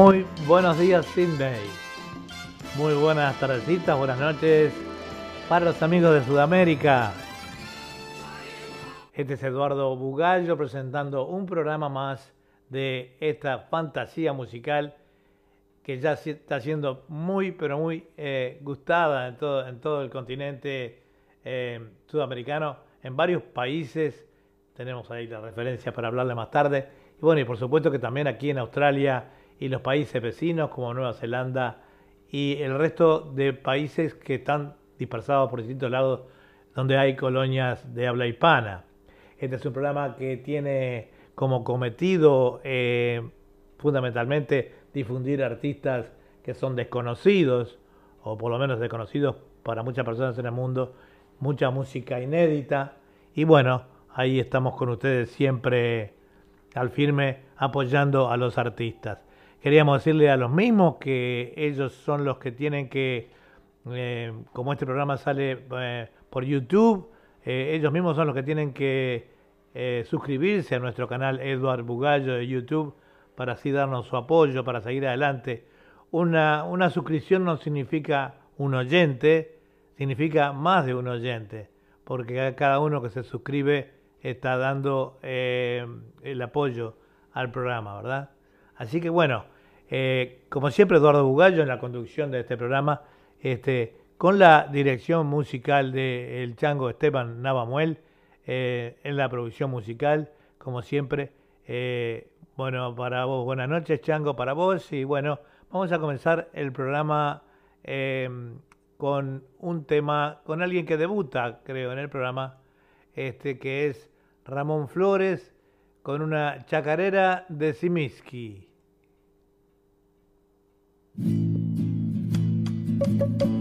Muy buenos días, Sydney. Muy buenas tardecitas, buenas noches para los amigos de Sudamérica. Este es Eduardo Bugallo presentando un programa más de esta fantasía musical que ya está siendo muy, pero muy eh, gustada en todo, en todo el continente eh, sudamericano, en varios países. Tenemos ahí la referencia para hablarle más tarde. Y bueno, y por supuesto que también aquí en Australia y los países vecinos como Nueva Zelanda y el resto de países que están dispersados por distintos lados donde hay colonias de habla hispana. Este es un programa que tiene como cometido eh, fundamentalmente difundir artistas que son desconocidos, o por lo menos desconocidos para muchas personas en el mundo, mucha música inédita. Y bueno, ahí estamos con ustedes siempre al firme apoyando a los artistas. Queríamos decirle a los mismos que ellos son los que tienen que, eh, como este programa sale eh, por YouTube, eh, ellos mismos son los que tienen que suscribirse a nuestro canal Eduard Bugallo de YouTube para así darnos su apoyo, para seguir adelante. Una, una suscripción no significa un oyente, significa más de un oyente, porque cada uno que se suscribe está dando el apoyo al programa, ¿verdad? Así que bueno, eh, como siempre Eduardo Bugallo en la conducción de este programa, este, con la dirección musical de El Chango Esteban Navamuel, eh, en la producción musical, como siempre. Eh, bueno, para vos, buenas noches, Chango, para vos. Y bueno, vamos a comenzar el programa eh, con un tema, con alguien que debuta, creo, en el programa, este que es Ramón Flores, con una chacarera de Simiski. Caballo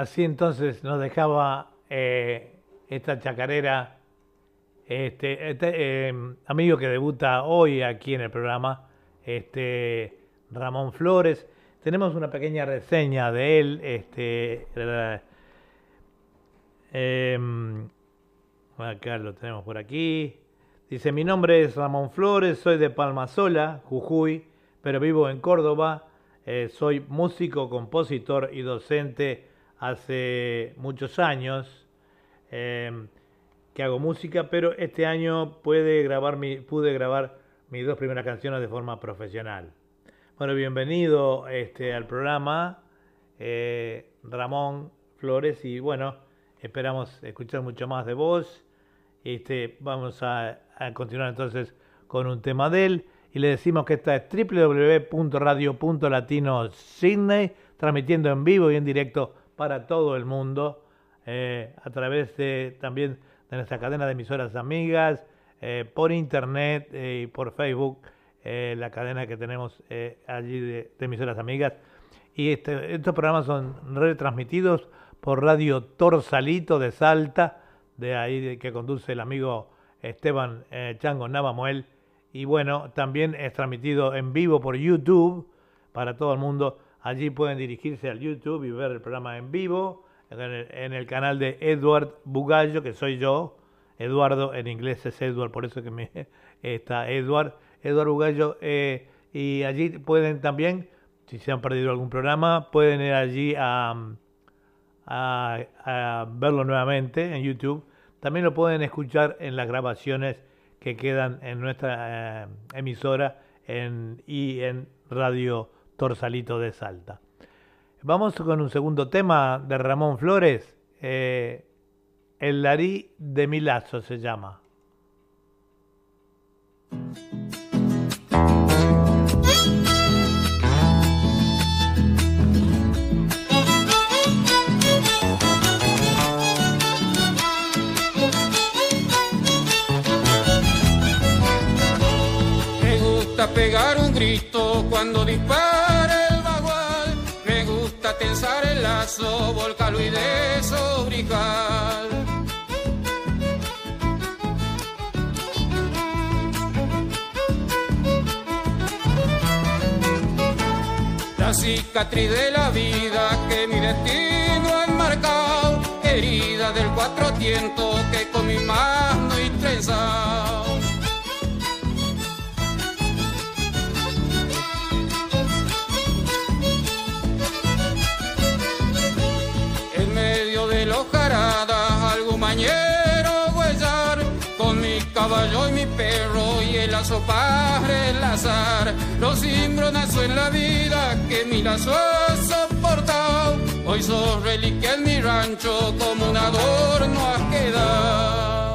así entonces nos dejaba eh, esta chacarera, este, este, eh, amigo que debuta hoy aquí en el programa, este Ramón Flores. Tenemos una pequeña reseña de él. Este, em, acá lo tenemos por aquí. Dice, mi nombre es Ramón Flores, soy de Palmasola, Jujuy, pero vivo en Córdoba. Eh, soy músico, compositor y docente hace muchos años. Eh, que hago música, pero este año pude grabar, mi, pude grabar mis dos primeras canciones de forma profesional. Bueno, bienvenido este, al programa, eh, Ramón Flores, y bueno, esperamos escuchar mucho más de vos. Este, vamos a, a continuar entonces con un tema de él y le decimos que esta es www.radio.latino Sydney, transmitiendo en vivo y en directo para todo el mundo eh, a través de también de nuestra cadena de emisoras amigas, eh, por internet eh, y por Facebook, la cadena que tenemos allí de, emisoras amigas. Y este, estos programas son retransmitidos por Radio Torsalito de Salta, de ahí que conduce el amigo Esteban Chango Navamuel y bueno, también es transmitido en vivo por YouTube para todo el mundo. Allí pueden dirigirse al YouTube y ver el programa en vivo en el, canal de Edward Bugallo, que soy yo. Eduardo en inglés es Edward, por eso que me está Edward. Edward Bugallo. Eh, y allí pueden también, si se han perdido algún programa, pueden ir allí a, verlo nuevamente en YouTube. También lo pueden escuchar en las grabaciones que quedan en nuestra eh, emisora y en Radio Torsalito de Salta. Vamos con un segundo tema de Ramón Flores. Eh, el Larí de Milazo se llama. pegar un grito cuando dispara volcarlo y desobrigar. La cicatriz de la vida que mi destino ha marcado, herida del cuatro tientos que con mi mano y trenzado. Lazo para relazar, los cimbronazos en la vida que mi lazo ha soportado, hoy soy reliquia en mi rancho como un adorno ha quedado.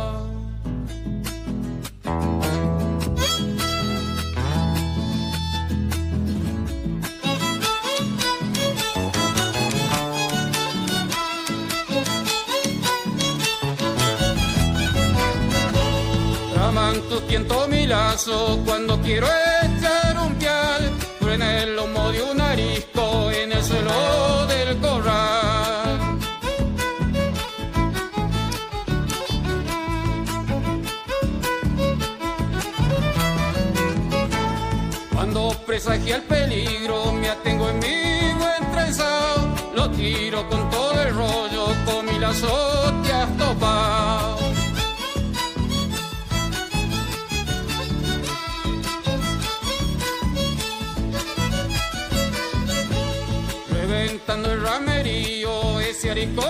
Cuando quiero echar un pial, en el lomo de un arisco en el suelo del corral. Cuando presagia el peligro, me atengo en mi buen trenzado, lo tiro con todo el rollo, con mi lazo el ramerío, ese arico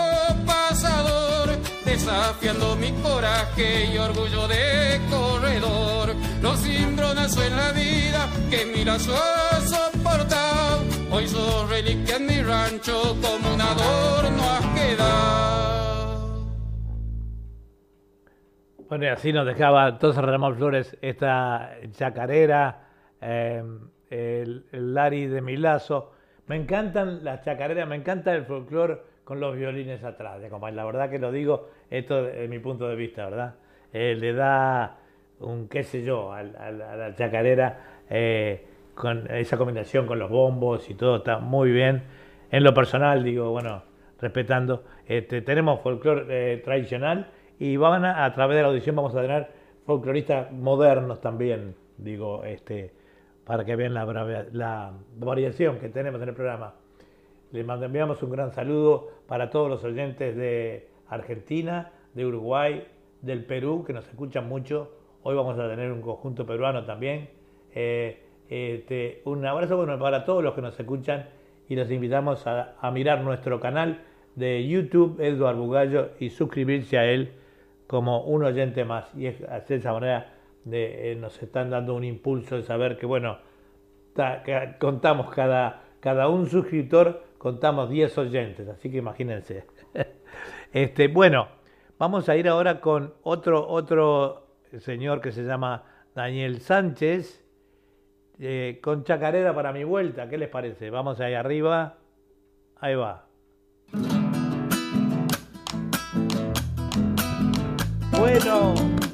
pasador, desafiando mi coraje y orgullo de corredor. Los cimbronazos en la vida que mi lazo ha soportado, hoy soy reliquia en mi rancho como un adorno ha quedado. Bueno, y así nos dejaba entonces Ramón Flores esta chacarera, eh, el, el Lari de Milazo me encantan las chacareras, me encanta el folclore con los violines atrás. La verdad que lo digo, esto es mi punto de vista, ¿verdad? Eh, le da un qué sé yo a, la chacarera eh, con esa combinación con los bombos y todo está muy bien. En lo personal, digo, bueno, respetando, este, tenemos folclore eh, tradicional y van a, a través de la audición vamos a tener folcloristas modernos también, digo, este para que vean la, variación que tenemos en el programa. Les enviamos un gran saludo para todos los oyentes de Argentina, de Uruguay, del Perú, que nos escuchan mucho. Hoy vamos a tener un conjunto peruano también. Eh, este, un abrazo bueno para todos los que nos escuchan y los invitamos a, mirar nuestro canal de YouTube, Eduardo Bugallo, y suscribirse a él como un oyente más. Y es de esa manera eh, nos están dando un impulso de saber que, bueno, contamos cada, cada un suscriptor, contamos 10 oyentes. Así que imagínense. este, bueno, vamos a ir ahora con otro, otro señor que se llama Daniel Sánchez. Eh, con chacarera para mi vuelta, ¿qué les parece? Vamos ahí arriba, ahí va. Bueno.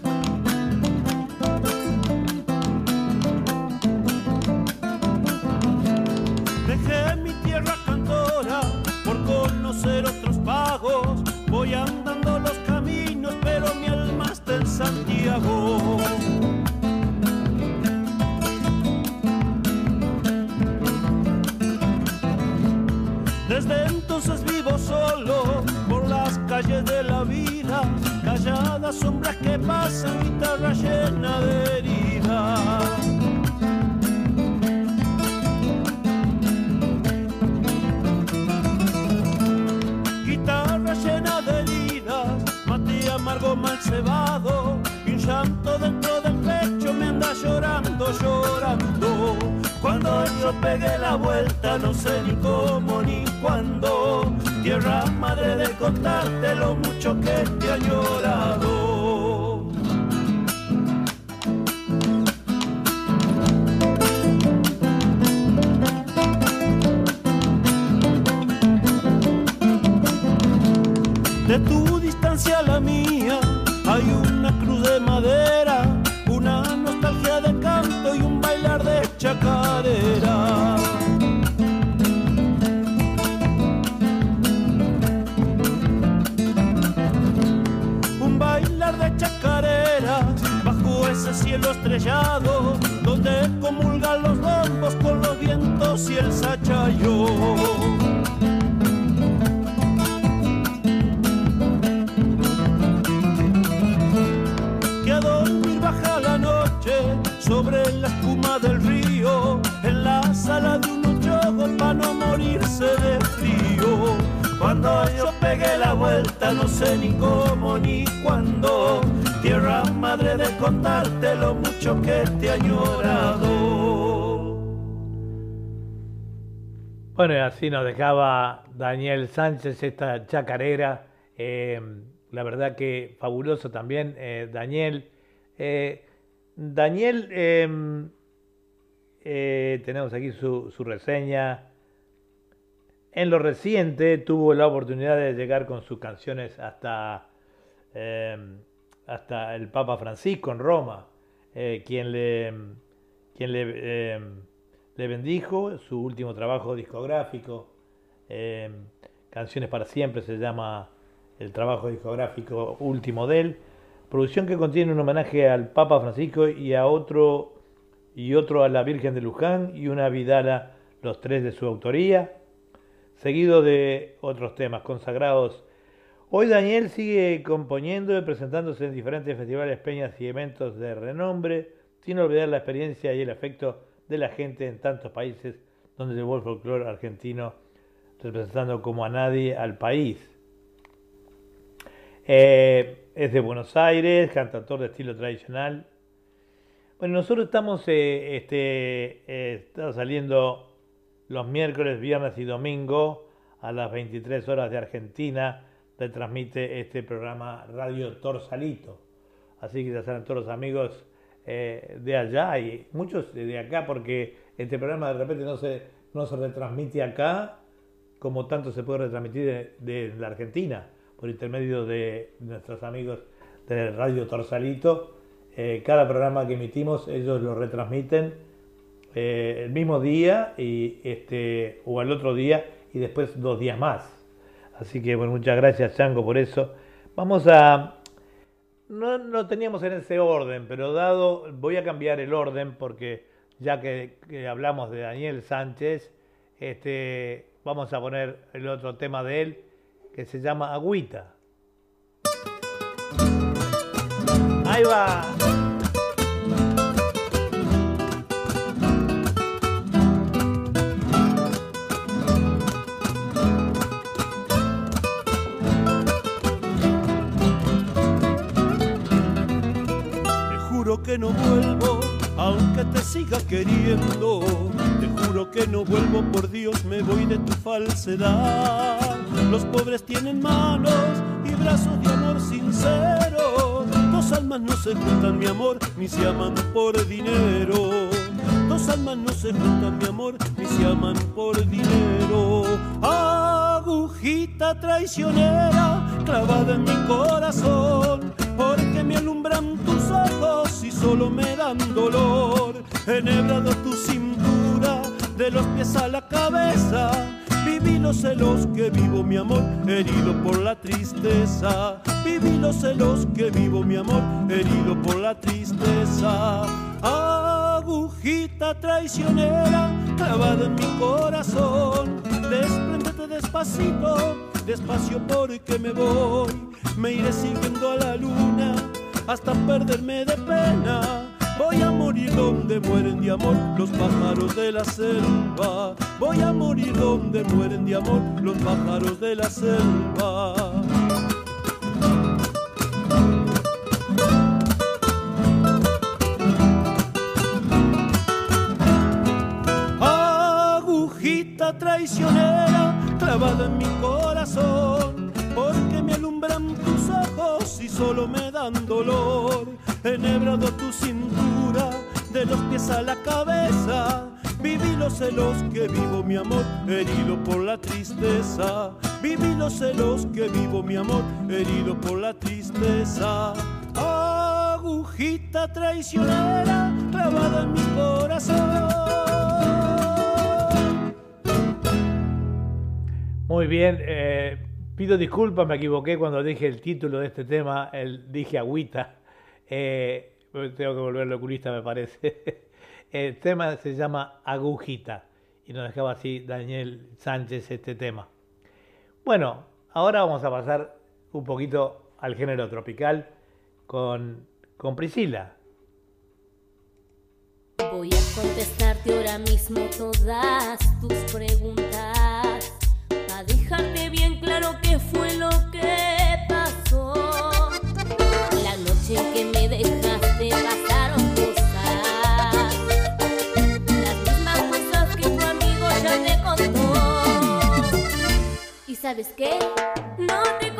Calladas sombras que pasan, guitarra llena de heridas. Guitarra llena de heridas, mate amargo mal cebado, y un llanto dentro del pecho me anda llorando, llorando. Cuando yo pegué la vuelta, no sé ni cómo ni cuándo. Tierra madre de contarte lo mucho que te ha llorado. De tu distancia a la mía hay una cruz de madera, estrellado, donde comulgan los bombos con los vientos y el sachayo. que a dormir baja la noche sobre la espuma del río, en la sala de un ochogo para no morirse de frío. Cuando yo pegué la vuelta, no sé ni cómo de contarte lo mucho que te ha añorado. Bueno, y así nos dejaba Daniel Sánchez esta chacarera. eh, la verdad que fabuloso también, eh, Daniel. Eh, Daniel, eh, tenemos aquí su, reseña. En lo reciente tuvo la oportunidad de llegar con sus canciones hasta, eh, hasta el Papa Francisco en Roma, eh, quien le, quien eh, le bendijo su último trabajo discográfico. eh, Canciones para siempre se llama el trabajo discográfico último de él. Producción que contiene un homenaje al Papa Francisco y a otro y otro a la Virgen de Luján y una Vidala, los tres de su autoría, seguido de otros temas consagrados. Hoy Daniel sigue componiendo y presentándose en diferentes festivales, peñas y eventos de renombre, sin olvidar la experiencia y el afecto de la gente en tantos países donde llevó el folclore argentino, representando como a nadie al país. Eh, es de Buenos Aires, cantautor de estilo tradicional. Bueno, nosotros estamos eh, este, eh, está saliendo los miércoles, viernes y domingo a las 23 horas de Argentina. Retransmite este programa Radio Torsalito. Así que ya saben todos los amigos eh, de allá y muchos de acá, porque este programa de repente no se, no se retransmite acá como tanto se puede retransmitir de, la Argentina por intermedio de nuestros amigos de Radio Torsalito. Eh, cada programa que emitimos ellos lo retransmiten eh, el mismo día y este o al otro día y después dos días más. Así que bueno, muchas gracias Chango por eso. Vamos a no lo teníamos en ese orden, pero dado voy a cambiar el orden porque ya que, que hablamos de Daniel Sánchez, este vamos a poner el otro tema de él que se llama Agüita. Ahí va. Que no vuelvo, aunque te siga queriendo. Te juro que no vuelvo, por Dios me voy de tu falsedad. Los pobres tienen manos y brazos de amor sincero. Dos almas no se juntan, mi amor, ni se aman por dinero. Dos almas no se juntan, mi amor, ni se aman por dinero. Agujita traicionera clavada en mi corazón, porque me alumbran tus ojos solo me dan dolor. Enhebrado tu cintura, de los pies a la cabeza. Viví los celos que vivo mi amor, herido por la tristeza. Viví los celos que vivo mi amor, herido por la tristeza agujita traicionera clavada en mi corazón. Desprendete despacito, despacio porque me voy. Me iré siguiendo a la luna hasta perderme de pena. Voy a morir donde mueren de amor los pájaros de la selva. Voy a morir donde mueren de amor los pájaros de la selva. traicionera clavada en mi corazón, tus ojos y solo me dan dolor. Enhebrado tu cintura, de los pies a la cabeza, viví los celos que vivo mi amor, herido por la tristeza. Viví los celos que vivo mi amor, herido por la tristeza. Agujita traicionera clavada en mi corazón. Muy bien, eh, pido disculpas, me equivoqué cuando dije el título de este tema, el, dije agüita. Eh, tengo que volverlo oculista, me parece. El tema se llama Agujita y nos dejaba así Daniel Sánchez este tema. Bueno, ahora vamos a pasar un poquito al género tropical con, con Priscila. Voy a contestarte ahora mismo todas tus preguntas dejarte bien claro qué fue lo que pasó. La noche que me dejaste pasaron cosas, las mismas cosas que tu amigo ya te contó. ¿Y sabes qué? No te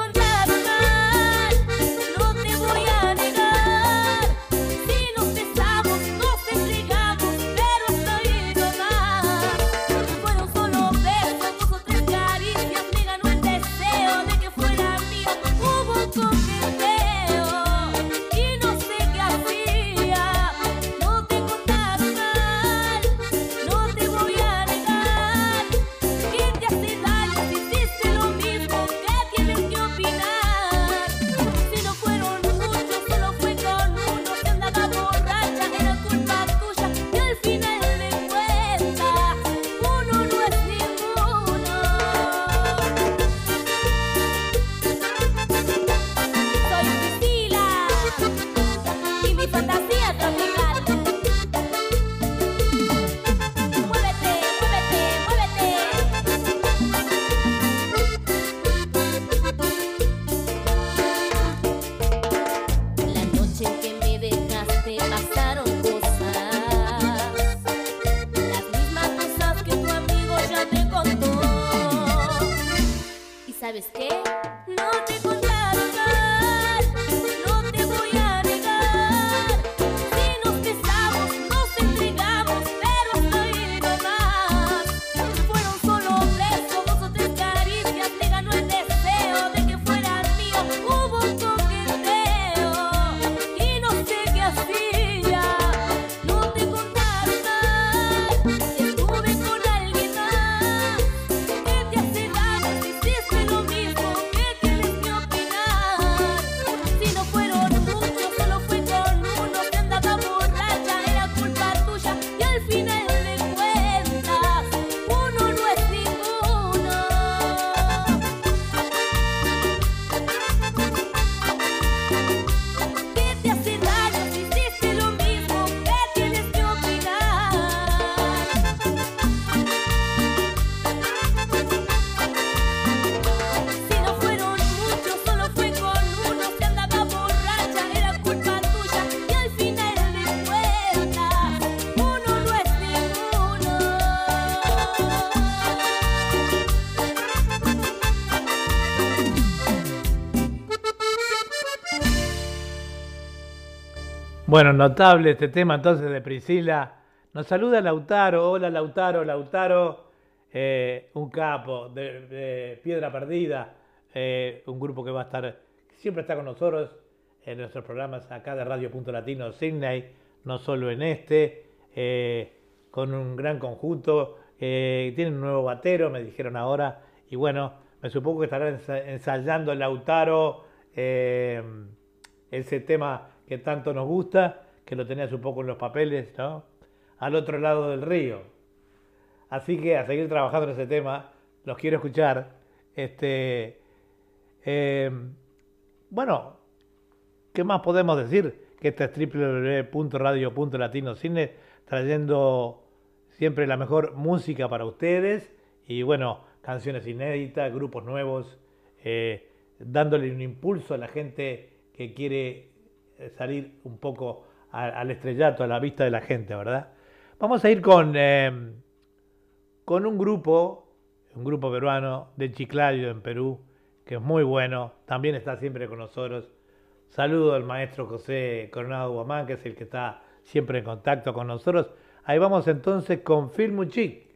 Bueno, notable este tema entonces de Priscila. Nos saluda Lautaro. Hola Lautaro, Lautaro, eh, un capo de, Piedra Perdida, eh, un grupo que va a estar, siempre está con nosotros en nuestros programas acá de Radio Punto Latino Sydney, no solo en este, eh, con un gran conjunto. tienen un nuevo batero, me dijeron ahora, y bueno, me supongo que estará ensayando Lautaro ese tema que tanto nos gusta, que lo tenías un poco en los papeles, ¿no? Al otro lado del río. Así que a seguir trabajando en ese tema, los quiero escuchar. Este, em, bueno, ¿qué más podemos decir? Que este es www.radio.latinocine trayendo siempre la mejor música para ustedes y bueno, canciones inéditas, grupos nuevos, eh, dándole un impulso a la gente que quiere salir un poco al estrellato, a la vista de la gente, ¿verdad? Vamos a ir con, em, con un grupo, un grupo peruano de Chiclayo en Perú, que es muy bueno, también está siempre con nosotros. Saludo al maestro José Coronado Guamán, que es el que está siempre en contacto con nosotros. Ahí vamos entonces con Filmuchic.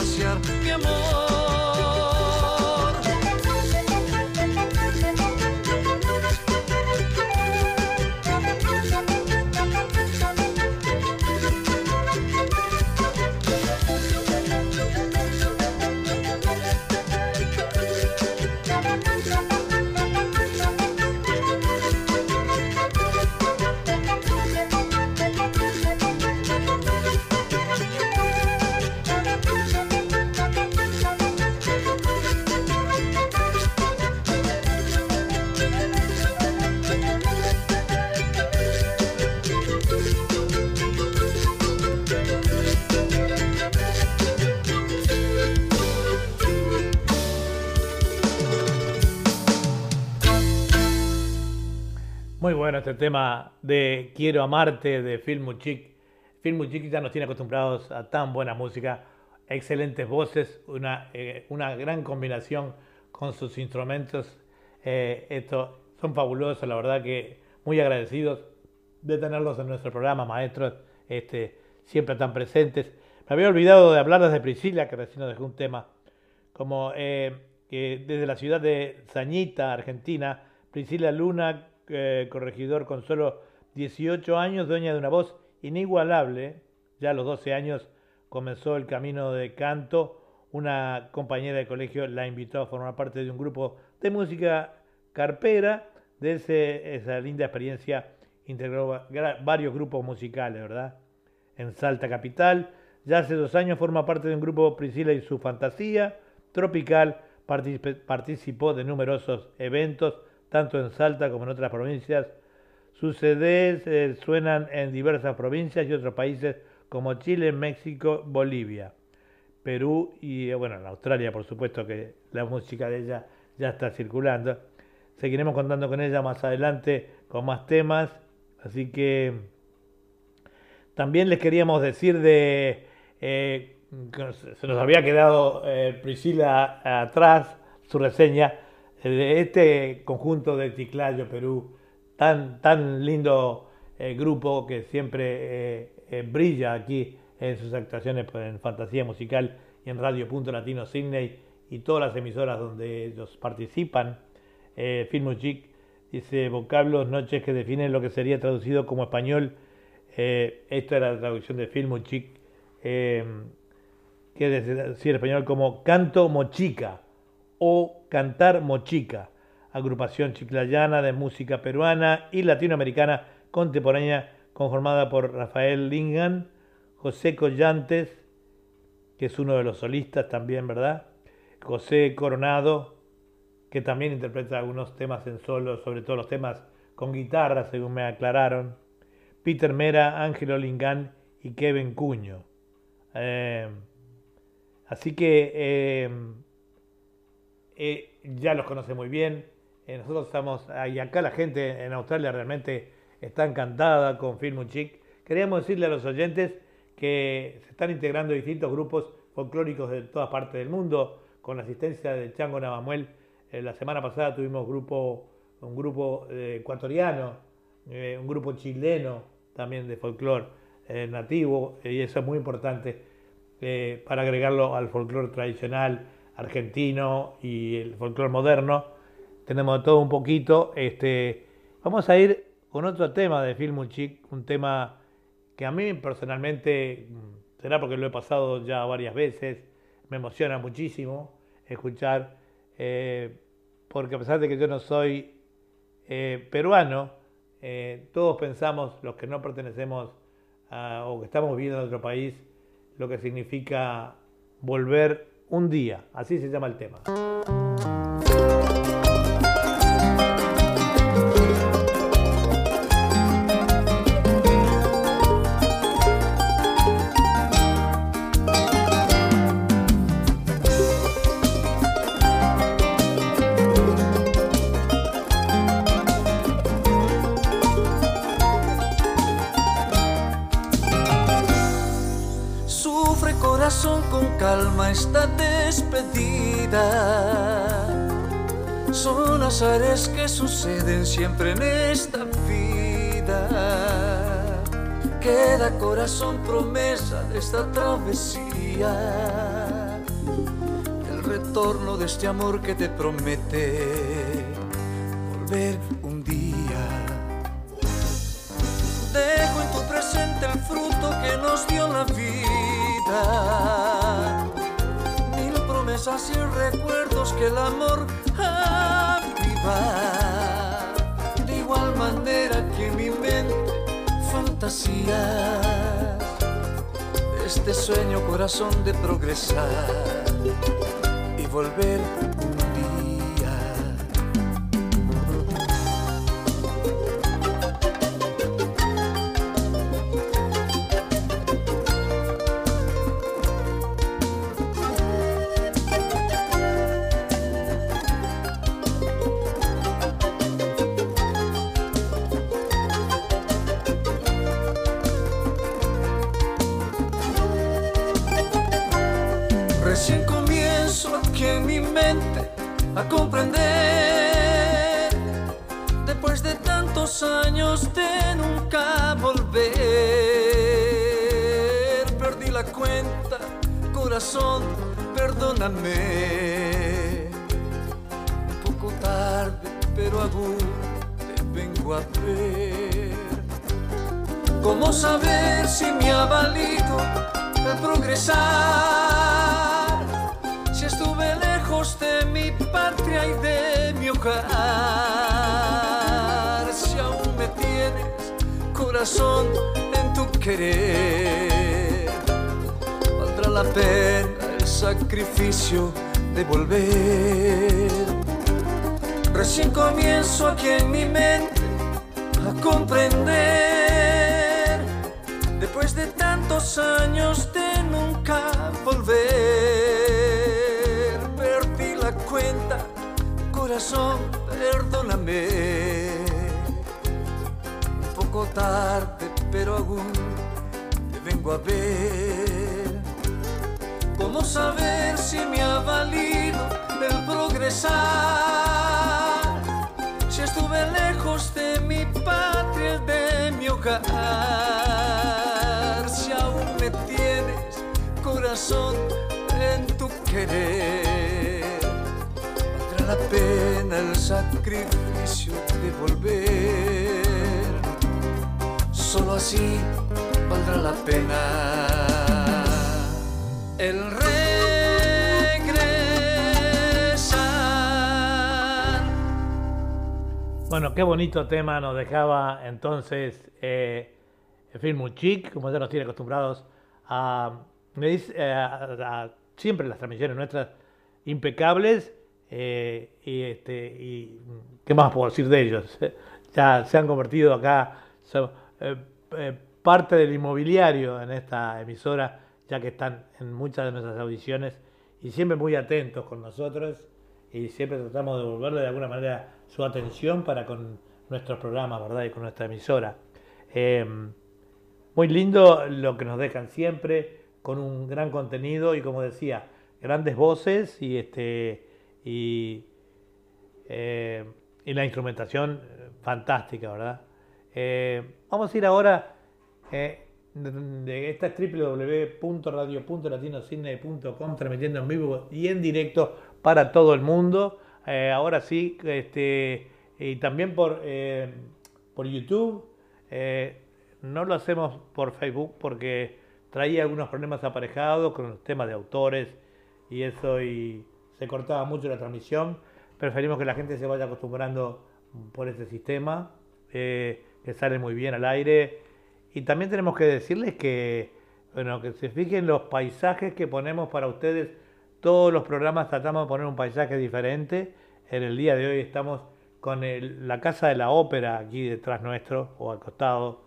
pasear mi amor. Bueno este tema de Quiero amarte de Phil Muchik. Phil Muchik ya nos tiene acostumbrados a tan buena música, excelentes voces, una, eh, una gran combinación con sus instrumentos. Eh, esto son fabulosos, la verdad que muy agradecidos de tenerlos en nuestro programa, maestros, este, siempre tan presentes. Me había olvidado de hablar desde Priscila, que recién nos dejó un tema, como eh, desde la ciudad de Zañita, Argentina, Priscila Luna eh, corregidor con solo 18 años, dueña de una voz inigualable. Ya a los 12 años comenzó el camino de canto. Una compañera de colegio la invitó a formar parte de un grupo de música carpera. De esa linda experiencia integró varios grupos musicales, ¿verdad? En Salta Capital. Ya hace dos años forma parte de un grupo Priscila y su Fantasía Tropical. Participó de numerosos eventos tanto en Salta como en otras provincias. Sus CDs eh, suenan en diversas provincias y otros países como Chile, México, Bolivia, Perú y, eh, bueno, en Australia, por supuesto que la música de ella ya está circulando. Seguiremos contando con ella más adelante con más temas, así que también les queríamos decir de... Eh, se nos había quedado Priscila atrás su reseña este conjunto de Ticlayo Perú, tan, tan lindo eh, grupo que siempre eh, eh, brilla aquí en sus actuaciones pues, en Fantasía Musical y en Radio Punto Latino Sydney y todas las emisoras donde ellos participan. Eh, Filmuchic dice vocablos, noches que definen lo que sería traducido como español. esto era la traducción de Filmuchic, que decir español como canto mochica o Cantar Mochica, agrupación chiclayana de música peruana y latinoamericana contemporánea conformada por Rafael Lingan, José Collantes, que es uno de los solistas también, ¿verdad? José Coronado, que también interpreta algunos temas en solo, sobre todo los temas con guitarra, según me aclararon. Peter Mera, Ángelo Lingán y Kevin Cuño. Eh, así que eh, eh, ya los conoce muy bien. Eh, nosotros estamos, y acá la gente en Australia realmente está encantada con Film Chic. Queríamos decirle a los oyentes que se están integrando distintos grupos folclóricos de todas partes del mundo, con la asistencia de Chango Navamuel. Eh, la semana pasada tuvimos grupo, un grupo ecuatoriano, un grupo chileno también de folclore nativo, y eso es muy importante para agregarlo al folclore tradicional argentino y el folclore moderno. Tenemos todo un poquito. Este, vamos a ir con otro tema de Film Chic, un tema que a mí personalmente, mm, será porque lo he pasado ya varias veces, me emociona muchísimo escuchar, eh, porque a pesar de que yo no soy eh, peruano, eh, todos pensamos, los que no pertenecemos o que estamos viviendo en otro país, lo que significa volver un día, así se llama el tema. Despedida. Son azares que suceden siempre en esta vida. Queda corazón promesa de esta travesía. El retorno de este amor que te promete volver un día. Dejo en tu presente el fruto que nos dio la vida promesas y recuerdos que el amor aviva. De igual manera que mi mente fantasía este sueño corazón de progresar y volver Si estuve lejos de mi patria y de mi hogar. Si aún me tienes, corazón, en tu querer. Valdrá la pena el sacrificio de volver. Recién comienzo aquí en mi mente a comprender. Después de tantos años de nunca volver, perdí la cuenta, corazón, perdóname. Un poco tarde, pero aún te vengo a ver. ¿Cómo saber si me ha valido el progresar? Si estuve lejos de mi patria, de mi hogar, corazón, en tu querer, valdrá la pena el sacrificio de volver. Solo así valdrá la pena el regresar. Bueno, qué bonito tema nos dejaba entonces eh, Film Chic, como ya nos tiene acostumbrados a, me dice, eh, siempre las transmisiones nuestras impecables. eh, y, este, y qué más puedo decir de ellos. Ya se han convertido acá son, eh, parte del inmobiliario en esta emisora, ya que están en muchas de nuestras audiciones y siempre muy atentos con nosotros y siempre tratamos de devolverle de alguna manera su atención para con nuestros programas, ¿verdad? Y con nuestra emisora. Eh, muy lindo lo que nos dejan siempre, con un gran contenido y como decía, grandes voces y este y, eh, la instrumentación eh, fantástica, ¿verdad? Eh, vamos a ir ahora, de, esta es www.radio.latinocidney.com transmitiendo en vivo y en directo para todo el mundo. Ahora sí, este, y también por, por YouTube. No lo hacemos por Facebook porque traía algunos problemas aparejados con los temas de autores y eso y se cortaba mucho la transmisión. Preferimos que la gente se vaya acostumbrando por este sistema, eh, que sale muy bien al aire. Y también tenemos que decirles que, bueno, que se fijen los paisajes que ponemos para ustedes. Todos los programas tratamos de poner un paisaje diferente. En el día de hoy estamos con la Casa de la Ópera aquí detrás nuestro o al costado.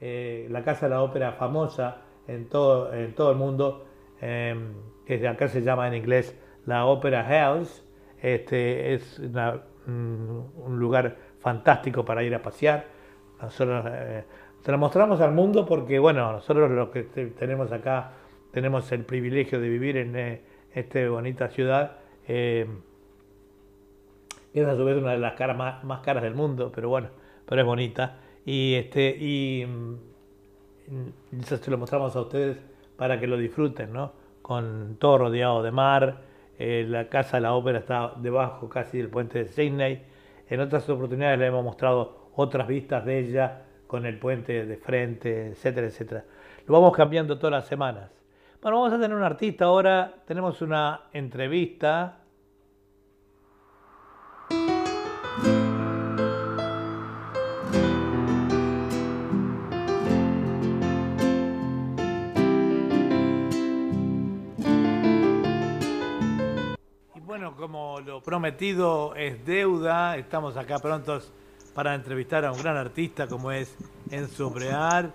Eh, la Casa de la Ópera famosa en todo, en todo el mundo, eh, que acá se llama en inglés la Opera House. Este, es una- un lugar fantástico para ir a pasear. Nosotros eh, lo mostramos al mundo porque, bueno, nosotros los que te- tenemos acá tenemos el privilegio de vivir en eh, esta bonita ciudad. que es a su vez una de las caras más, más caras del mundo, pero bueno, pero es bonita. Y este y eso se lo mostramos a ustedes para que lo disfruten, ¿no? Con todo rodeado de mar. eh, la casa de la ópera está debajo casi del puente de Sydney. En otras oportunidades le hemos mostrado otras vistas de ella con el puente de frente, etcétera, etcétera. Lo vamos cambiando todas las semanas. Bueno, vamos a tener un artista ahora. Tenemos una entrevista prometido es deuda, estamos acá prontos para entrevistar a un gran artista como es Enzo Brear.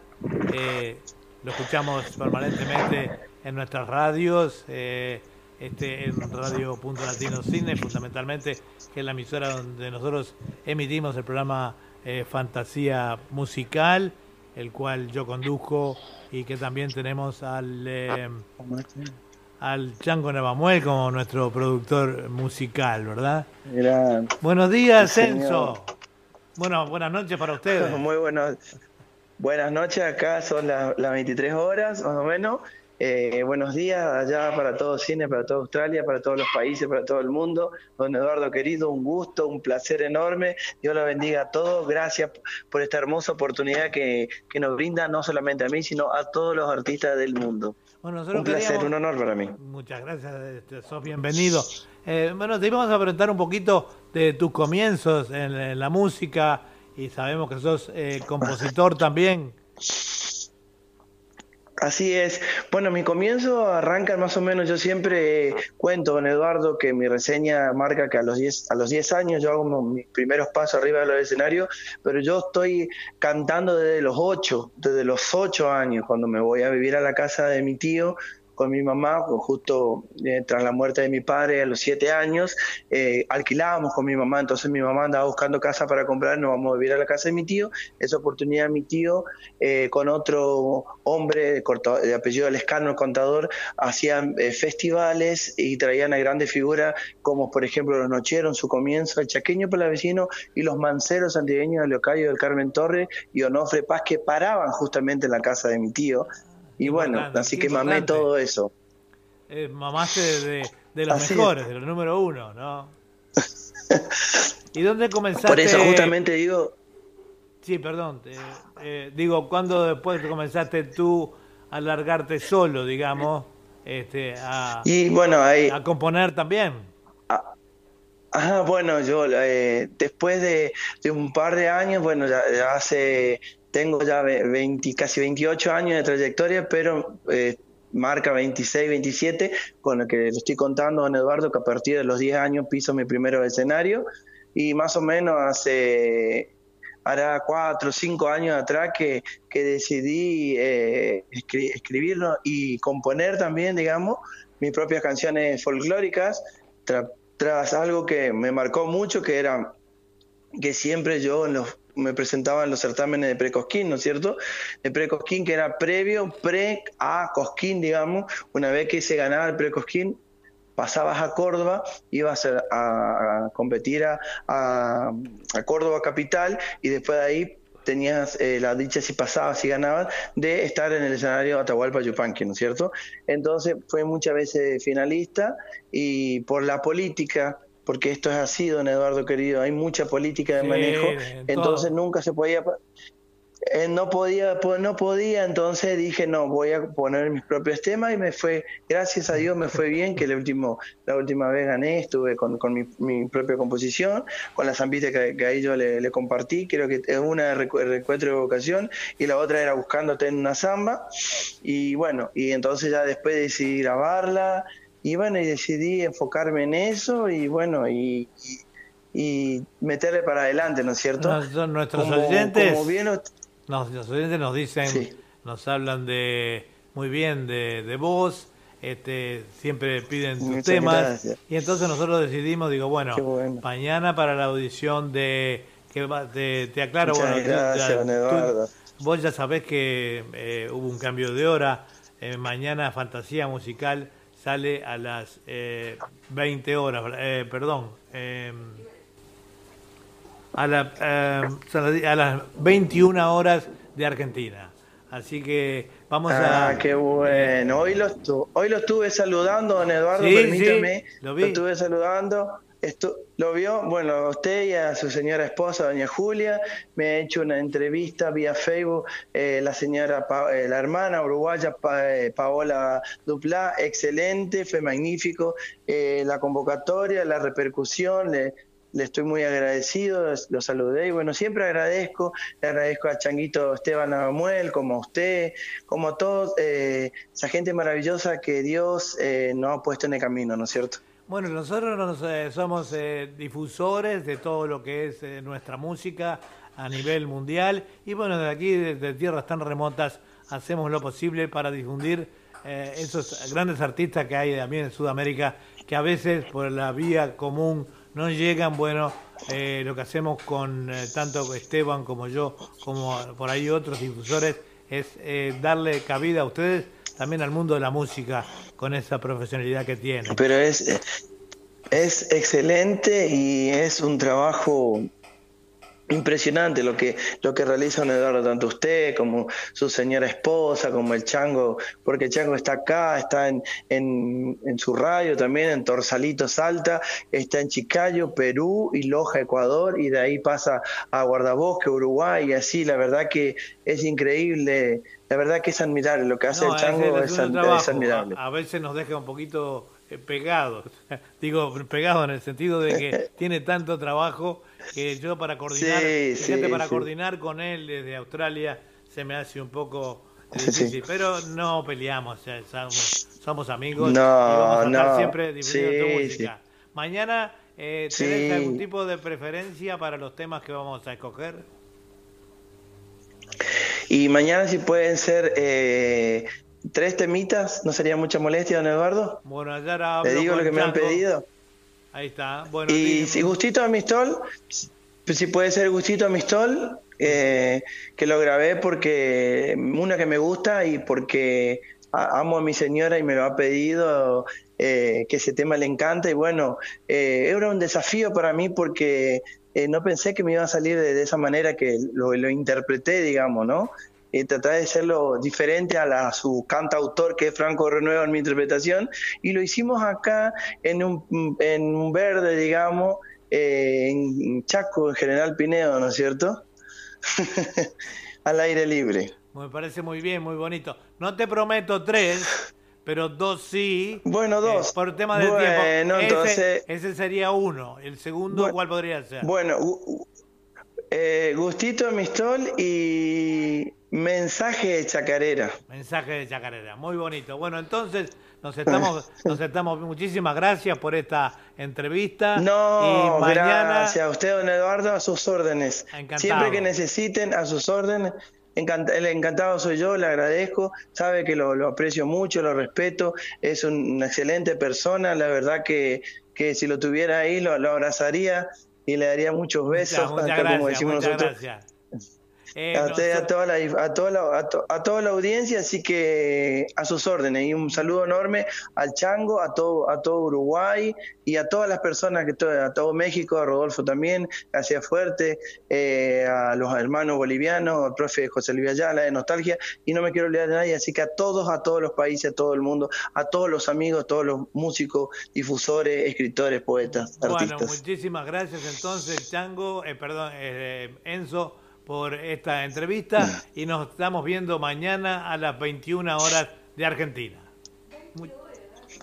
Eh, lo escuchamos permanentemente en nuestras radios, eh, este, en Radio Punto Latino Cine, fundamentalmente, que es la emisora donde nosotros emitimos el programa eh, Fantasía Musical, el cual yo conduzco y que también tenemos al... al Chango Navamuel como nuestro productor musical, ¿verdad? Gran. Buenos días. Censo. Bueno, buenas noches para ustedes. Muy buenas, buenas noches, acá son las, las 23 horas más o menos. Eh, buenos días allá para todo Cine, para toda Australia, para todos los países, para todo el mundo. Don Eduardo querido, un gusto, un placer enorme. Dios lo bendiga a todos. Gracias por esta hermosa oportunidad que, que nos brinda no solamente a mí, sino a todos los artistas del mundo. Bueno, nosotros Un placer, queríamos- un honor para mí. Muchas gracias, este, sos bienvenido. Eh, bueno, te íbamos a preguntar un poquito de tus comienzos en, en la música y sabemos que sos eh, compositor también. Así es. Bueno, mi comienzo arranca más o menos, yo siempre cuento con Eduardo que mi reseña marca que a los 10, a los 10 años yo hago mis primeros pasos arriba del escenario, pero yo estoy cantando desde los 8, desde los 8 años, cuando me voy a vivir a la casa de mi tío con mi mamá, pues, justo eh, tras la muerte de mi padre a los 7 años, eh, alquilábamos con mi mamá, entonces mi mamá andaba buscando casa para comprar, nos vamos a vivir a la casa de mi tío, esa oportunidad mi tío eh, con otro hombre de, corta- de apellido Lescano, el contador, hacían eh, festivales y traían a grandes figuras como por ejemplo los Nocheros su comienzo, el Chaqueño Palavecino y los Manceros antigueños de Leocayo del Carmen Torres y Onofre Paz que paraban justamente en la casa de mi tío. Y bueno, Importante, así que mamé todo eso. Eh, mamaste de, de- de los Así es. mejores, de los número uno, ¿no? ¿Y dónde comenzaste? Por eso justamente digo, Sí, perdón. eh, eh, digo, ¿cuándo después comenzaste tú a largarte solo, digamos, este, a, y bueno, ahí... a componer también? Ajá, bueno, yo eh, después de, de un par de años, bueno, ya, ya hace, tengo ya ve- 20, casi 28 años de trayectoria, pero eh, marca 26, 27, con lo que le estoy contando a don Eduardo, que a partir de los 10 años piso mi primer escenario, y más o menos hace, hará 4 o 5 años atrás que, que decidí eh, escri- escribirlo y componer también, digamos, mis propias canciones folclóricas, tra- tras algo que me marcó mucho, que era que siempre yo en los- me presentaba en los certámenes de precosquín, ¿no es cierto? De precosquín, que era previo, pre a cosquín, digamos. Una vez que se ganaba el precosquín, pasabas a Córdoba, ibas a, competir a, a- a Córdoba capital y después de ahí tenías eh, la dicha si pasabas, si ganabas, de estar en el escenario Atahualpa Yupanqui, ¿no es cierto? Entonces fue muchas veces finalista y por la política, porque esto es así, don Eduardo querido, hay mucha política de Sí, manejo, en entonces todo. nunca se podía... eh, no podía, po- no podía, entonces dije no, voy a poner mis propios temas y me fue, gracias a Dios me fue bien, que el último, la última vez gané, estuve con, con mi, mi propia composición, con la zambita que, que ahí yo le, le compartí, creo que es una recu- recuentro de vocación y la otra era buscándote en una zamba y bueno, y entonces ya después decidí grabarla y bueno, y decidí enfocarme en eso y bueno, y, y, y meterle para adelante, ¿no es cierto? Nos- son nuestros Como- oyentes, como bien los oyentes nos dicen, Sí. nos hablan de muy bien de, de vos, este, siempre piden Muchas temas gracias. y entonces nosotros decidimos, digo, bueno, mañana para la audición de que va- te, te aclaro, Muchas bueno, gracias, ya- tú- vos ya sabés que eh, hubo un cambio de hora, eh, mañana Fantasía Musical sale a las eh, 20 horas, eh, perdón, eh, a, la, eh, a las 21 horas de Argentina. Así que vamos a... Ah, qué bueno. Hoy lo, estu- hoy lo estuve saludando, don Eduardo, Sí, permítame. sí, lo vi. estuve saludando. Estu- ¿Lo vio? Bueno, a usted y a su señora esposa, doña Julia. Me ha hecho una entrevista vía Facebook eh, la señora, Pa- eh, la hermana uruguaya Pa- eh, Paola Duplá. Excelente, fue magnífico. Eh, la convocatoria, la repercusión, le, le estoy muy agradecido, lo saludé y bueno, siempre agradezco, le agradezco a Changuito Esteban Amuel, como a usted, como a todos, eh, esa gente maravillosa que Dios eh, nos ha puesto en el camino, ¿no es cierto? Bueno, nosotros nos, eh, somos eh, difusores de todo lo que es eh, nuestra música a nivel mundial y bueno, de aquí, desde tierras tan remotas, hacemos lo posible para difundir eh, esos grandes artistas que hay también en Sudamérica que a veces por la vía común no llegan. Bueno, eh, lo que hacemos con tanto Esteban como yo, como por ahí otros difusores, es darle cabida a ustedes también al mundo de la música con esa profesionalidad que tiene. Pero es, es excelente y es un trabajo impresionante lo que lo que realiza don Eduardo tanto usted como su señora esposa como el chango porque el chango está acá está en, en, en su radio también en Torsalito Salta está en Chicayo Perú y Loja Ecuador y de ahí pasa a Guardabosque Uruguay y así la verdad que es increíble la verdad que es admirable lo que hace el chango es, es, admirable. A, a veces nos deja un poquito eh, pegados digo pegado en el sentido de que tiene tanto trabajo que yo para coordinar, para coordinar con él desde Australia se me hace un poco difícil, pero no peleamos, somos, amigos no, y vamos a no. estar siempre tu música. Mañana, eh, ¿tenés algún tipo de preferencia para los temas que vamos a escoger? Y mañana si pueden ser eh, tres temitas, ¿no sería mucha molestia, don Eduardo? Bueno, ya Le digo lo que me han pedido. Ahí está. Bueno, y si Gustito Amistol, si puede ser Gustito Amistol, eh, que lo grabé porque una que me gusta y porque amo a mi señora y me lo ha pedido, eh, que ese tema le encanta y bueno, eh, era un desafío para mí porque eh, no pensé que me iba a salir de, de esa manera que lo, lo, interpreté, digamos, ¿no? Y tratar de serlo diferente a, la, a su cantautor que es Franco Renuevo en mi interpretación y lo hicimos acá en un, en un verde, digamos, eh, en Chaco, en General Pinedo, ¿no es cierto? Al aire libre. Me parece muy bien, muy bonito. No te prometo tres, pero dos sí. Bueno, dos. Eh, por tema de bueno, tiempo. Ese, entonces, ese, sería uno. El segundo, bueno, ¿cuál podría ser? Bueno, eh, Gustito Amistol y Mensaje de Chacarera. Mensaje de Chacarera, muy bonito. Bueno, entonces nos estamos, nos estamos, muchísimas gracias por esta entrevista. No, y mañana, gracias a usted, don Eduardo, a sus órdenes. Encantado. Siempre que necesiten, a sus órdenes. Encant el encantado soy yo, le agradezco, sabe que lo, lo aprecio mucho, lo respeto, es un, una excelente persona, la verdad que, que si lo tuviera ahí lo, lo abrazaría y le daría muchos besos, muchas, muchas hasta gracias, como decimos nosotros. Gracias. Eh, a, usted, nosotros... a, toda la, a, toda la, a, to, a, toda la audiencia, así que a sus órdenes. Y un saludo enorme al Chango, a todo, a todo Uruguay y a todas las personas, que a todo México, a Rodolfo también, gracias fuerte, eh, a los hermanos bolivianos, al profe José Luis Ayala de Nostalgia, y no me quiero olvidar de nadie, así que a todos, a todos los países, a todo el mundo, a todos los amigos, a todos los músicos, difusores, escritores, poetas, bueno, artistas. muchísimas gracias entonces, Chango, eh, perdón, eh, Enzo por esta entrevista y nos estamos viendo mañana a las 21 horas de Argentina. Muy...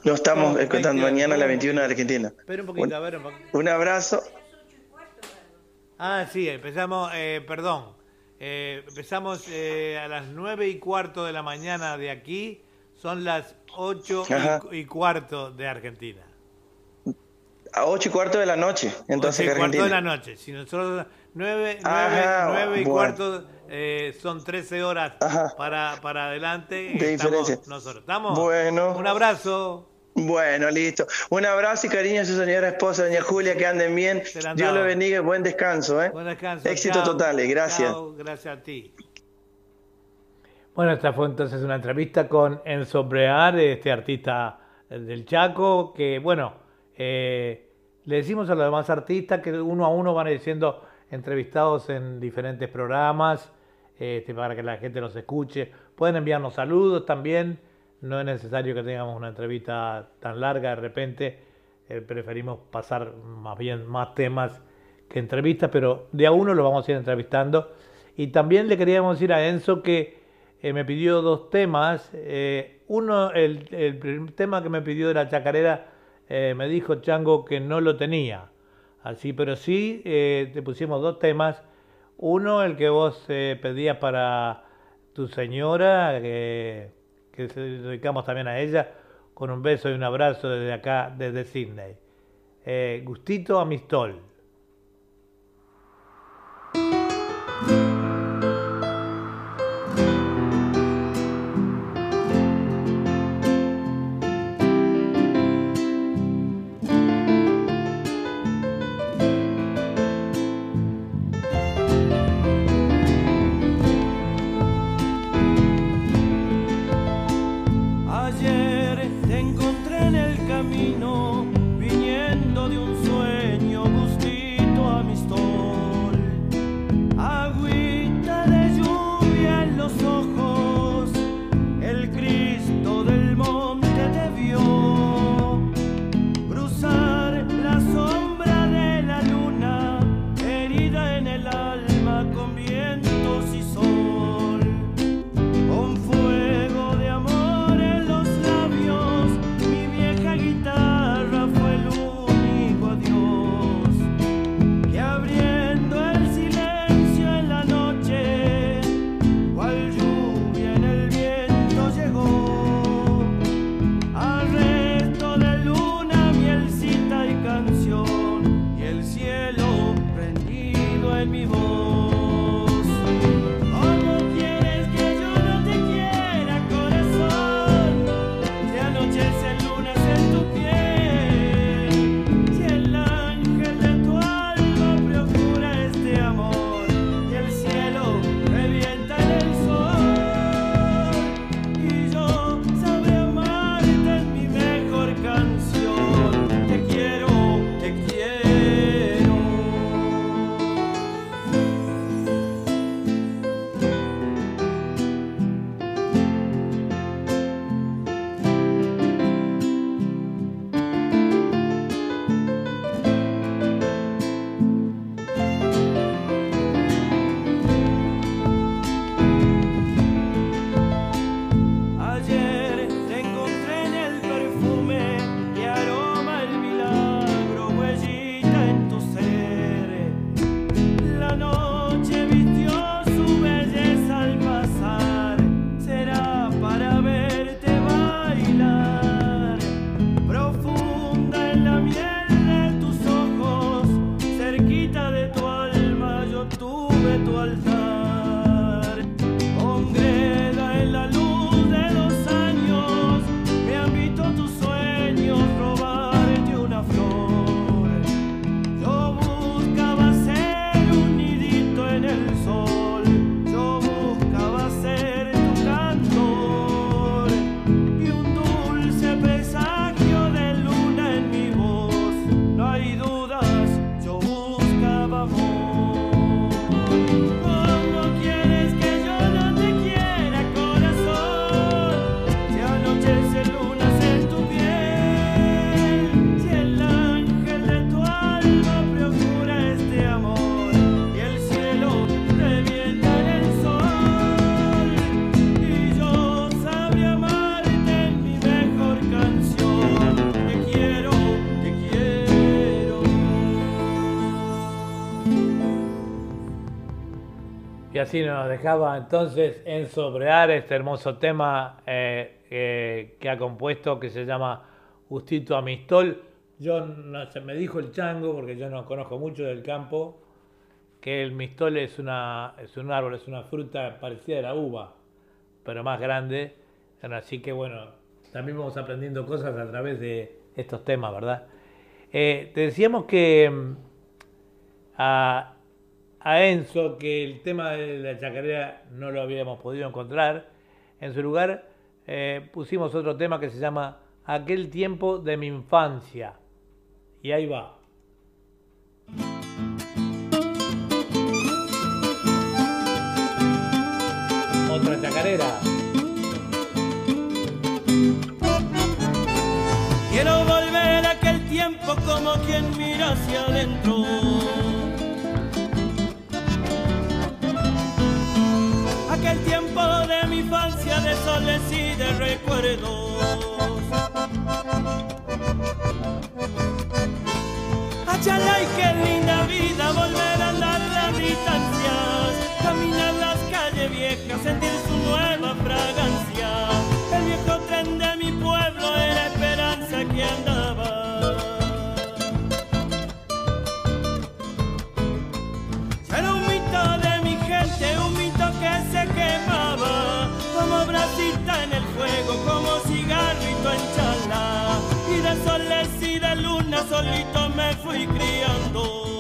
Nos estamos no, escuchando mañana a las 21 de Argentina. Espera un poquito, a ver. Un, poquito. un abrazo. Ah, sí, empezamos, eh, perdón, eh, empezamos eh, a las 9 y cuarto de la mañana de aquí, son las 8 y, y, cuarto de Argentina. A 8 y cuarto de la noche, entonces 8 y cuarto de la noche. Si nosotros 9, 9, Ajá, 9 y bueno. cuarto eh, son 13 horas para, para adelante. De diferencia. Nosotros estamos. Bueno. Un abrazo. Bueno, listo. Un abrazo y cariño a su señora esposa, doña Julia, que anden bien. Dios lo bendiga y buen descanso. ¿eh? Buen descanso. Éxito Chao. total, gracias. Chao. Gracias a ti. Bueno, esta fue entonces una entrevista con Enzo Brear, este artista del Chaco, que bueno, eh, le decimos a los demás artistas que uno a uno van diciendo entrevistados en diferentes programas este, para que la gente nos escuche. Pueden enviarnos saludos también. No es necesario que tengamos una entrevista tan larga de repente. Eh, preferimos pasar más bien más temas que entrevistas, pero de a uno lo vamos a ir entrevistando. Y también le queríamos decir a Enzo que eh, me pidió dos temas. Eh, uno, el, el, tema que me pidió de la chacarera, me dijo Chango que no lo tenía. Así, pero sí eh, te pusimos dos temas. Uno, el que vos eh, pedías para tu señora, que, se dedicamos también a ella, con un beso y un abrazo desde acá, desde Sydney. Eh, Gustito Amistol. Así nos dejaba entonces en sobrear este hermoso tema eh, que ha compuesto que se llama Justito Amistol. Yo no me dijo el chango, porque yo no conozco mucho del campo, que el mistol es, un árbol, es una fruta parecida a la uva, pero más grande. Así que bueno, también vamos aprendiendo cosas a través de estos temas, ¿verdad? Eh, te decíamos que mm, a Enzo que el tema de la chacarera no lo habíamos podido encontrar. En su lugar eh, pusimos otro tema que se llama Aquel tiempo de mi infancia. Y ahí va. Otra chacarera. Quiero volver a aquel tiempo como quien mira hacia adentro. Aquel tiempo de mi infancia de soles y de recuerdos. Achalay, qué linda vida volver a andar las distancias, caminar las calles viejas, sentir su nueva fragancia. El viejo tren de mi pueblo era esperanza que andaba. Solito me fui criando.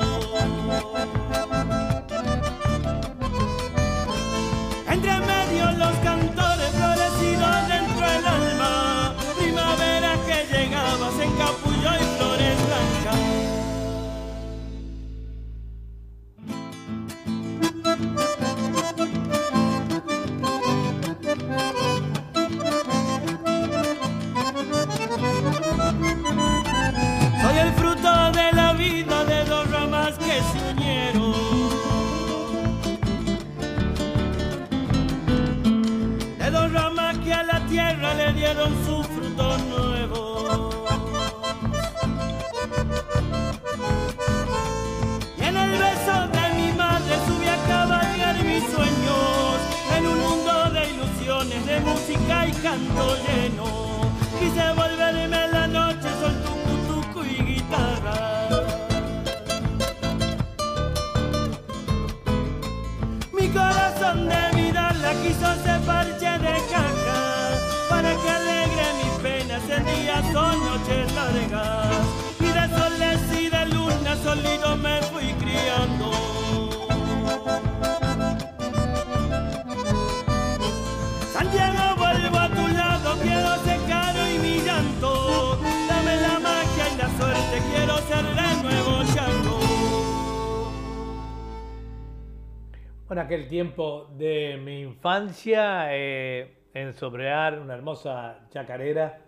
Aquel tiempo de mi infancia eh, en Sobrear, una hermosa chacarera,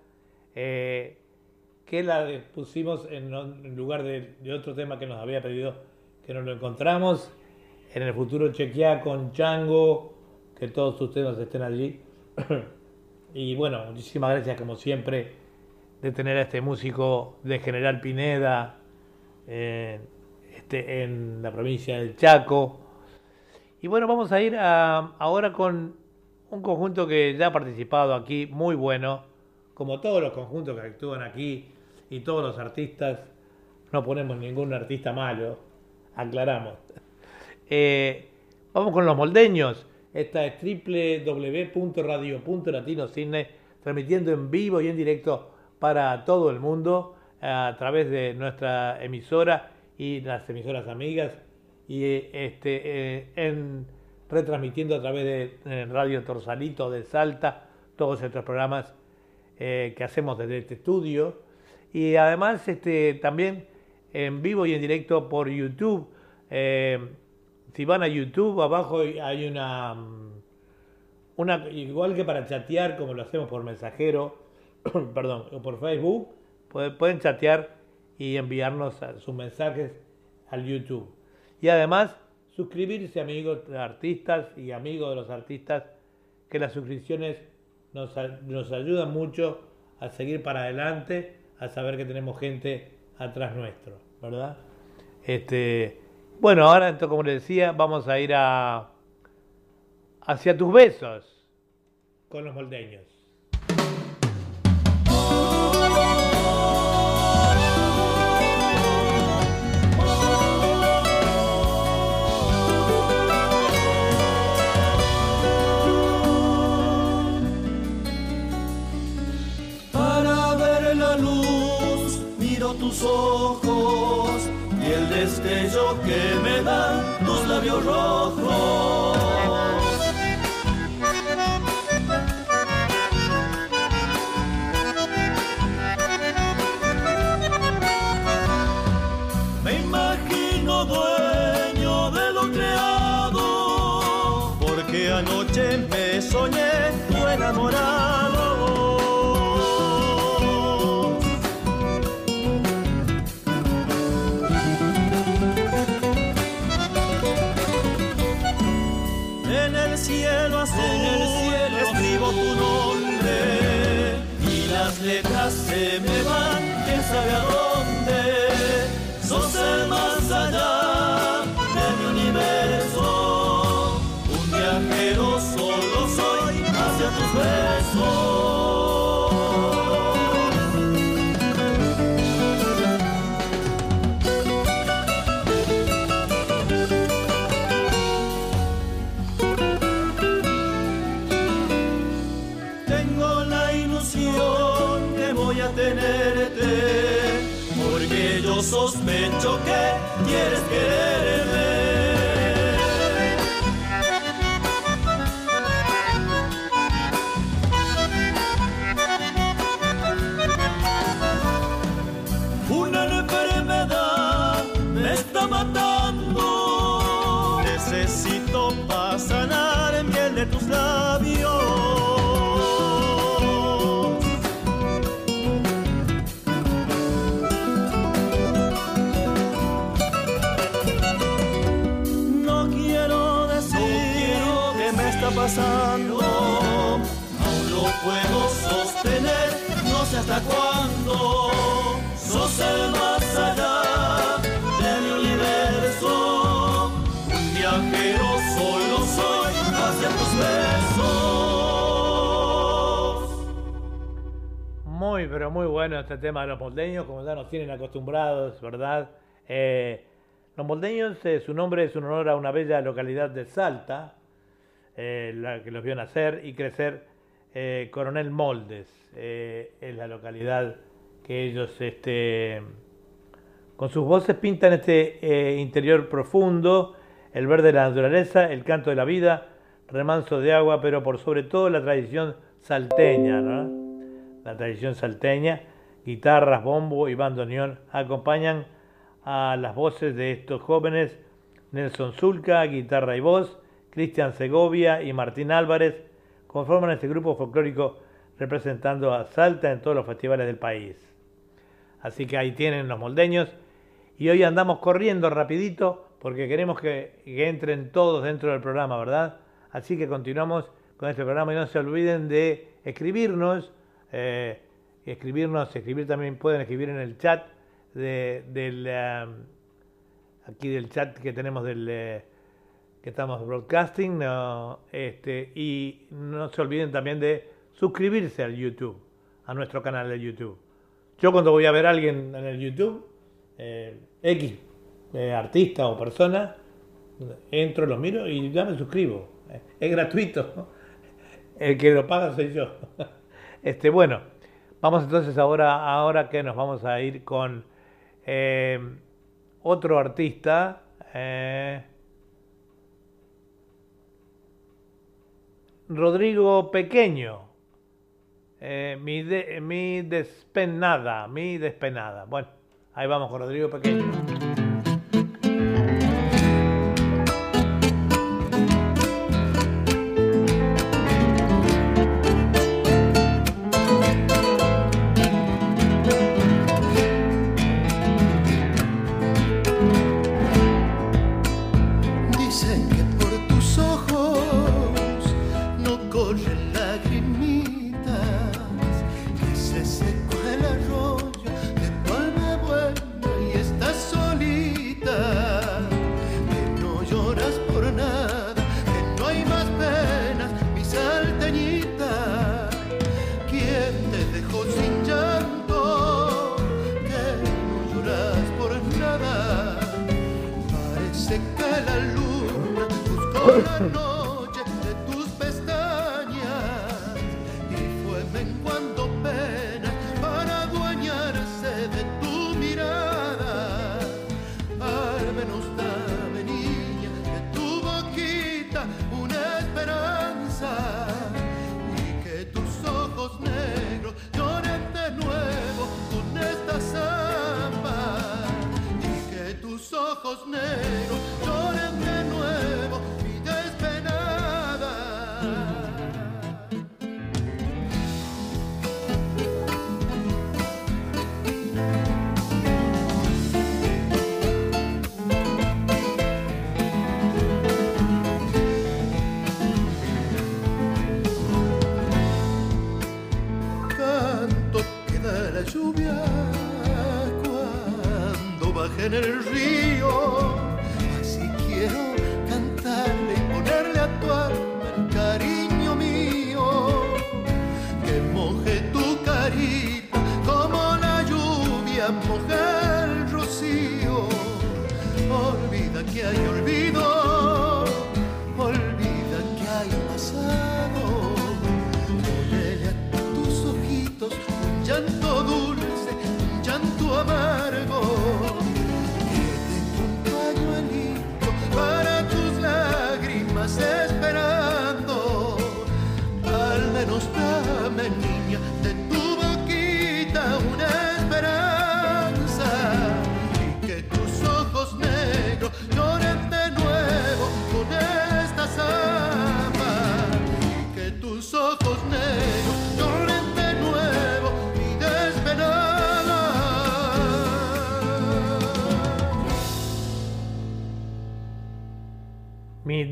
eh, que la pusimos en, lugar de, de, otro tema que nos había pedido, que nos lo encontramos en el futuro chequear con Chango, que todos sus temas estén allí. y bueno, muchísimas gracias como siempre de tener a este músico de General Pineda eh, este, en la provincia del Chaco. Y bueno, vamos a ir a, ahora con un conjunto que ya ha participado aquí, muy bueno, como todos los conjuntos que actúan aquí y todos los artistas. No ponemos ningún artista malo, aclaramos. Eh, vamos con los moldeños. Esta es www.radio.latinocine, transmitiendo en vivo y en directo para todo el mundo a través de nuestra emisora y las emisoras amigas y este, eh, en, retransmitiendo a través de Radio Torsalito de Salta todos estos programas eh, que hacemos desde este estudio y además este, también en vivo y en directo por YouTube. Eh, si van a YouTube, abajo hay una, una, igual que para chatear, como lo hacemos por mensajero, perdón, o por Facebook, pueden chatear y enviarnos sus mensajes al YouTube. Y además, suscribirse, amigos de artistas y amigos de los artistas, que las suscripciones nos, nos ayudan mucho a seguir para adelante, a saber que tenemos gente atrás nuestro, ¿verdad? Este, bueno, ahora, entonces, como les decía, vamos a ir a hacia tus besos con los moldeños. Este tema de los moldeños, como ya nos tienen acostumbrados, ¿verdad? Eh, los moldeños, eh, su nombre es un honor a una bella localidad de Salta, eh, la que los vio nacer y crecer Coronel Moldes, es la localidad que ellos este, con sus voces pintan este interior profundo, el verde de la naturaleza, el canto de la vida, remanso de agua, pero por sobre todo la tradición salteña, la tradición salteña, guitarras, bombo y bandoneón acompañan a las voces de estos jóvenes, Nelson Zulca, guitarra y voz, Cristian Segovia y Martín Álvarez, conforman este grupo folclórico representando a Salta en todos los festivales del país. Así que ahí tienen los moldeños y hoy andamos corriendo rapidito porque queremos que, entren todos dentro del programa, ¿verdad? Así que continuamos con este programa y no se olviden de escribirnos, eh, escribirnos, escribir también pueden escribir en el chat de, del, aquí del chat que tenemos del eh, que estamos broadcasting este, y no se olviden también de suscribirse al YouTube, a nuestro canal de YouTube. Yo cuando voy a ver a alguien en el YouTube, eh, X eh, artista o persona, entro, lo miro y ya me suscribo. Es gratuito. El que lo paga soy yo. Este, bueno, vamos entonces ahora, ahora que nos vamos a ir con eh, otro artista, eh, Rodrigo Pequeño, eh, mi, mi despenada, mi despenada. Bueno, ahí vamos con Rodrigo Pequeño.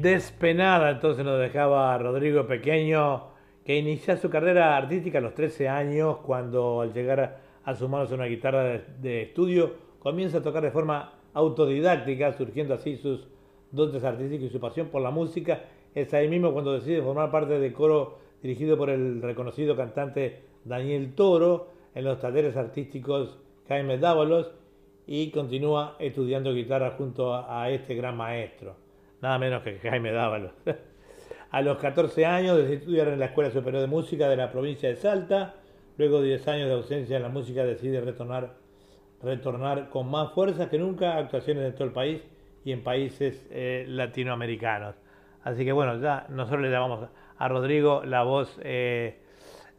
Despenada, entonces nos dejaba Rodrigo Pequeño, que inicia su carrera artística a los 13 años, cuando al llegar a, sus manos una guitarra de, estudio, comienza a tocar de forma autodidáctica, surgiendo así sus dotes artísticos y su pasión por la música. Es ahí mismo cuando decide formar parte del coro dirigido por el reconocido cantante Daniel Toro en los talleres artísticos Jaime Dávalos y continúa estudiando guitarra junto a, este gran maestro, nada menos que Jaime Dávalos. a los 14 años decide estudiar en la Escuela Superior de Música de la provincia de Salta, luego de 10 años de ausencia en la música decide retornar, retornar con más fuerza que nunca a actuaciones en todo el país y en países eh, latinoamericanos. Así que bueno, ya nosotros le llamamos a Rodrigo la voz, eh,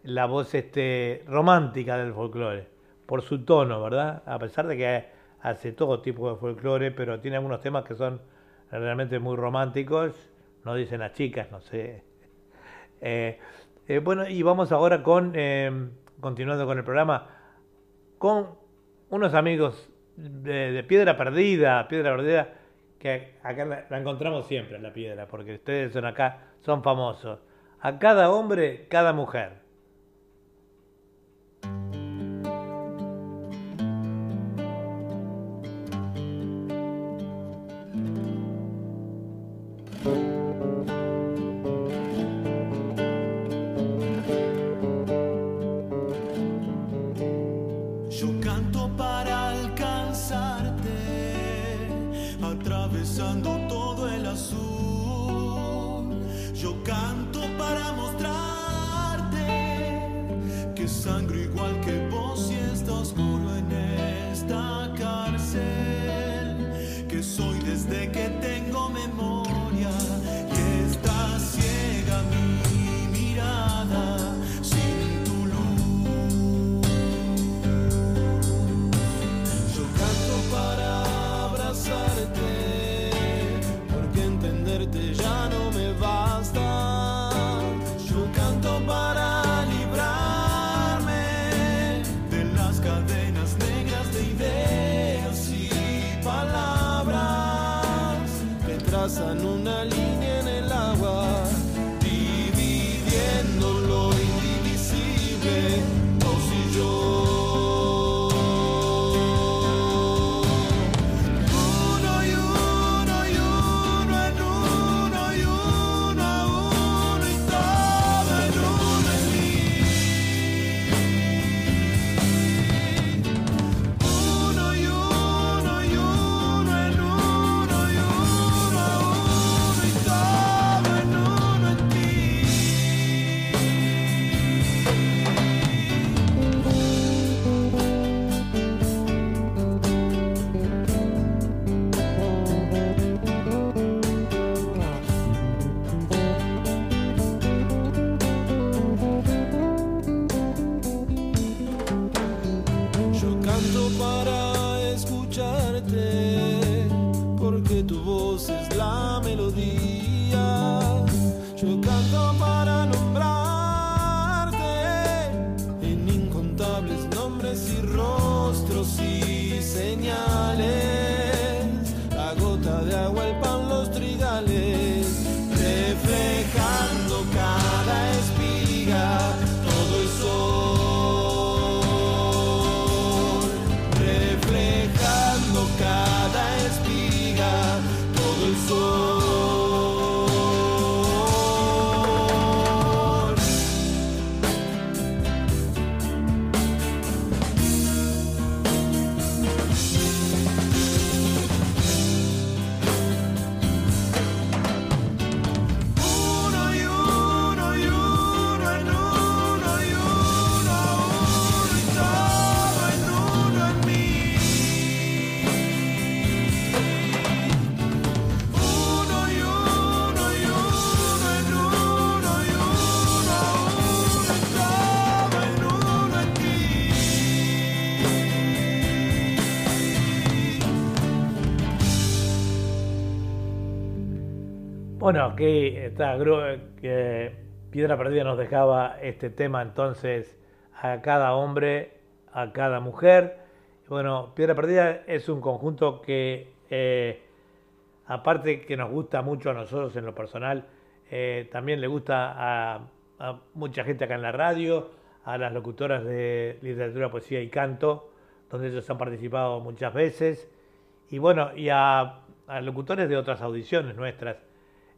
la voz este, romántica del folclore, por su tono, ¿verdad? A pesar de que hace todo tipo de folclore, pero tiene algunos temas que son realmente muy románticos, no dicen las chicas, no sé. Eh, eh, bueno, y vamos ahora con, em, continuando con el programa, con unos amigos de, Piedra Perdida, Piedra Perdida, que acá la, encontramos siempre la piedra, porque ustedes son acá, son famosos. A cada hombre, cada mujer. Bueno, que, está, Piedra Perdida nos dejaba este tema entonces a cada hombre, a cada mujer. Bueno, Piedra Perdida es un conjunto que, eh, aparte que nos gusta mucho a nosotros en lo personal, eh, también le gusta a, a mucha gente acá en la radio, a las locutoras de literatura, poesía y canto, donde ellos han participado muchas veces, y bueno, y a, locutores de otras audiciones nuestras.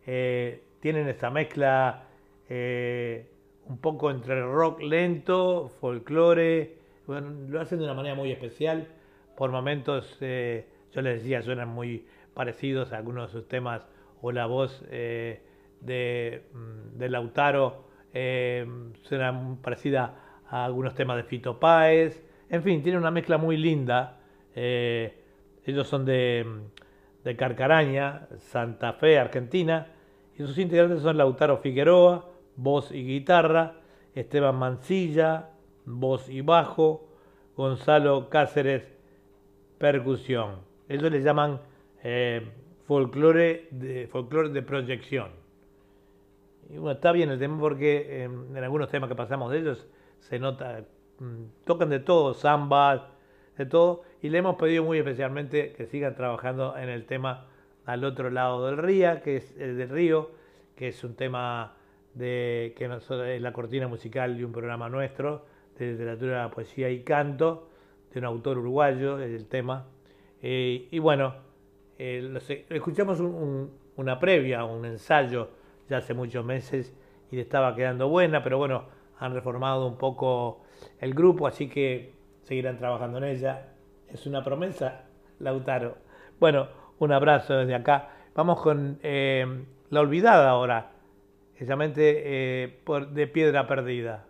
Eh, tienen esta mezcla eh, un poco entre rock lento, folclore, bueno, lo hacen de una manera muy especial. Por momentos, eh, yo les decía, suenan muy parecidos a algunos de sus temas o la voz de, mm, de Lautaro eh, suena parecida a algunos temas de Fito Páez. En fin, tiene una mezcla muy linda. Eh, ellos son de, de Carcaraña, Santa Fe, Argentina. Y sus integrantes son Lautaro Figueroa, voz y guitarra, Esteban Mancilla, voz y bajo, Gonzalo Cáceres, percusión. Ellos le llaman eh, folclore, de, folclore de proyección. Y bueno, está bien el tema porque en algunos temas que pasamos de ellos se nota, mm, tocan de todo, samba, de todo, y le hemos pedido muy especialmente que sigan trabajando en el tema al otro lado del río, que es el del río, que es un tema de que es la cortina musical de un programa nuestro de literatura, poesía y canto de un autor uruguayo, es el tema. Eh, y bueno, eh, escuchamos una previa, un ensayo ya hace muchos meses y le estaba quedando buena, pero bueno, han reformado un poco el grupo, así que seguirán trabajando en ella. Es una promesa, Lautaro. Bueno, un abrazo desde acá. Vamos con eh, La Olvidada ahora, precisamente eh, por, de Piedra Perdida.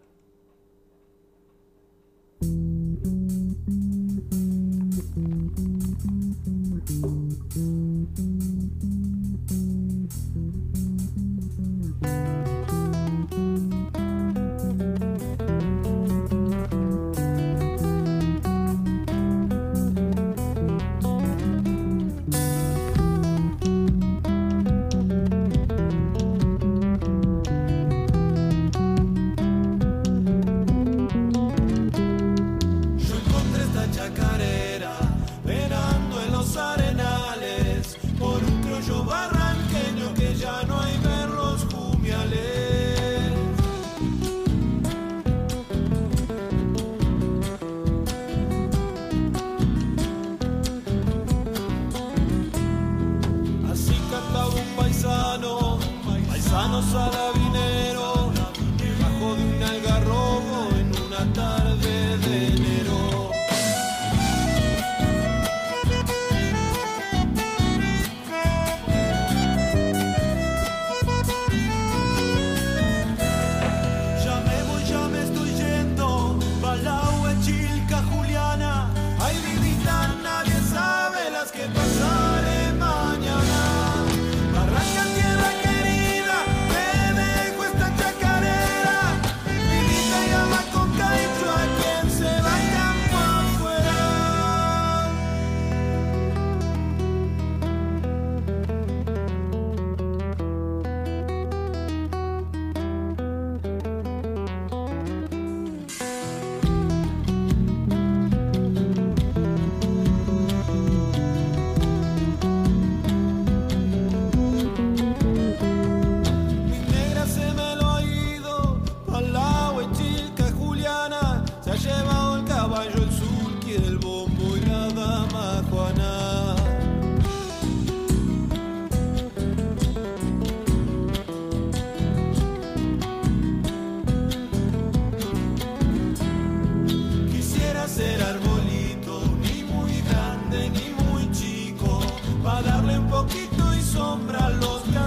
Y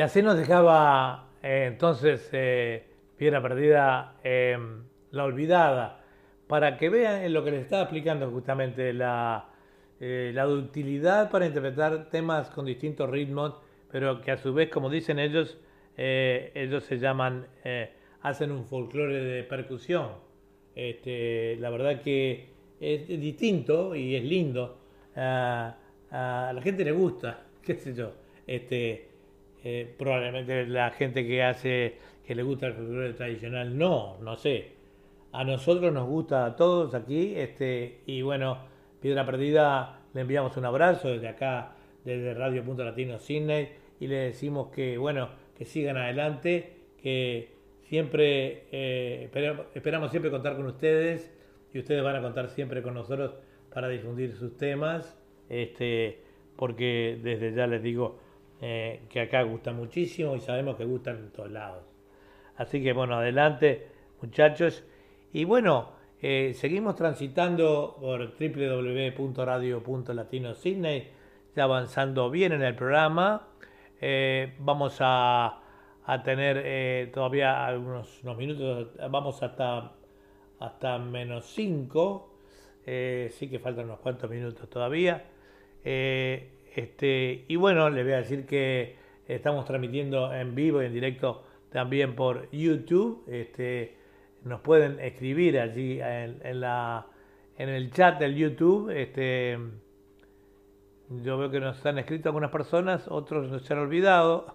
así nos dejaba eh, entonces eh, Piedra Perdida La Olvidada, para que vean lo que les estaba explicando justamente la, eh, la utilidad para interpretar temas con distintos ritmos, pero que a su vez, como dicen ellos, eh, ellos se llaman, eh, hacen un folclore de percusión. Este, la verdad que es, distinto y es lindo. a la gente le gusta, qué sé yo. Este, probablemente la gente que hace, que le gusta el folclore tradicional, no, no sé. A nosotros nos gusta a todos aquí, este, y bueno, Piedra Perdida, le enviamos un abrazo desde acá, desde Radio Punto Latino Sydney, y le decimos que, bueno, que sigan adelante, que siempre eh, esperamos, siempre contar con ustedes y ustedes van a contar siempre con nosotros para difundir sus temas, este, porque desde ya les digo eh, que acá gusta muchísimo y sabemos que gustan en todos lados. Así que bueno, adelante muchachos. Y bueno, eh, seguimos transitando por www.radio.latino-sydney, ya avanzando bien en el programa. Eh, vamos a, tener eh, todavía algunos unos minutos, vamos hasta, hasta menos 5, sí que faltan unos cuantos minutos todavía. Este, y bueno, les voy a decir que estamos transmitiendo en vivo y en directo también por YouTube. Este, nos pueden escribir allí en, el chat del YouTube. Este, yo veo que nos han escrito algunas personas, otros nos han olvidado.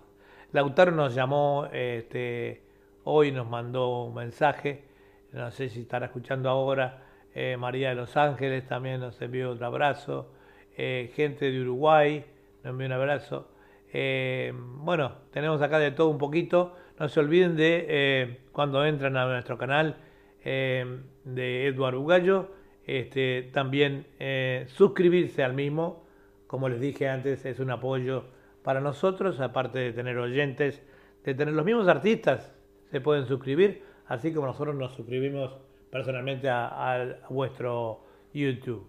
Lautaro nos llamó este, hoy, nos mandó un mensaje. No sé si estará escuchando ahora. Eh, María de Los Ángeles también nos envió otro abrazo. Eh, gente de Uruguay nos envió un abrazo. Eh, bueno, tenemos acá de todo un poquito. No se olviden de eh, cuando entran a nuestro canal de Eduardo Ugallo, este, también suscribirse al mismo. Como les dije antes, es un apoyo para nosotros, aparte de tener oyentes, de tener los mismos artistas, se pueden suscribir, así como nosotros nos suscribimos personalmente a, vuestro YouTube.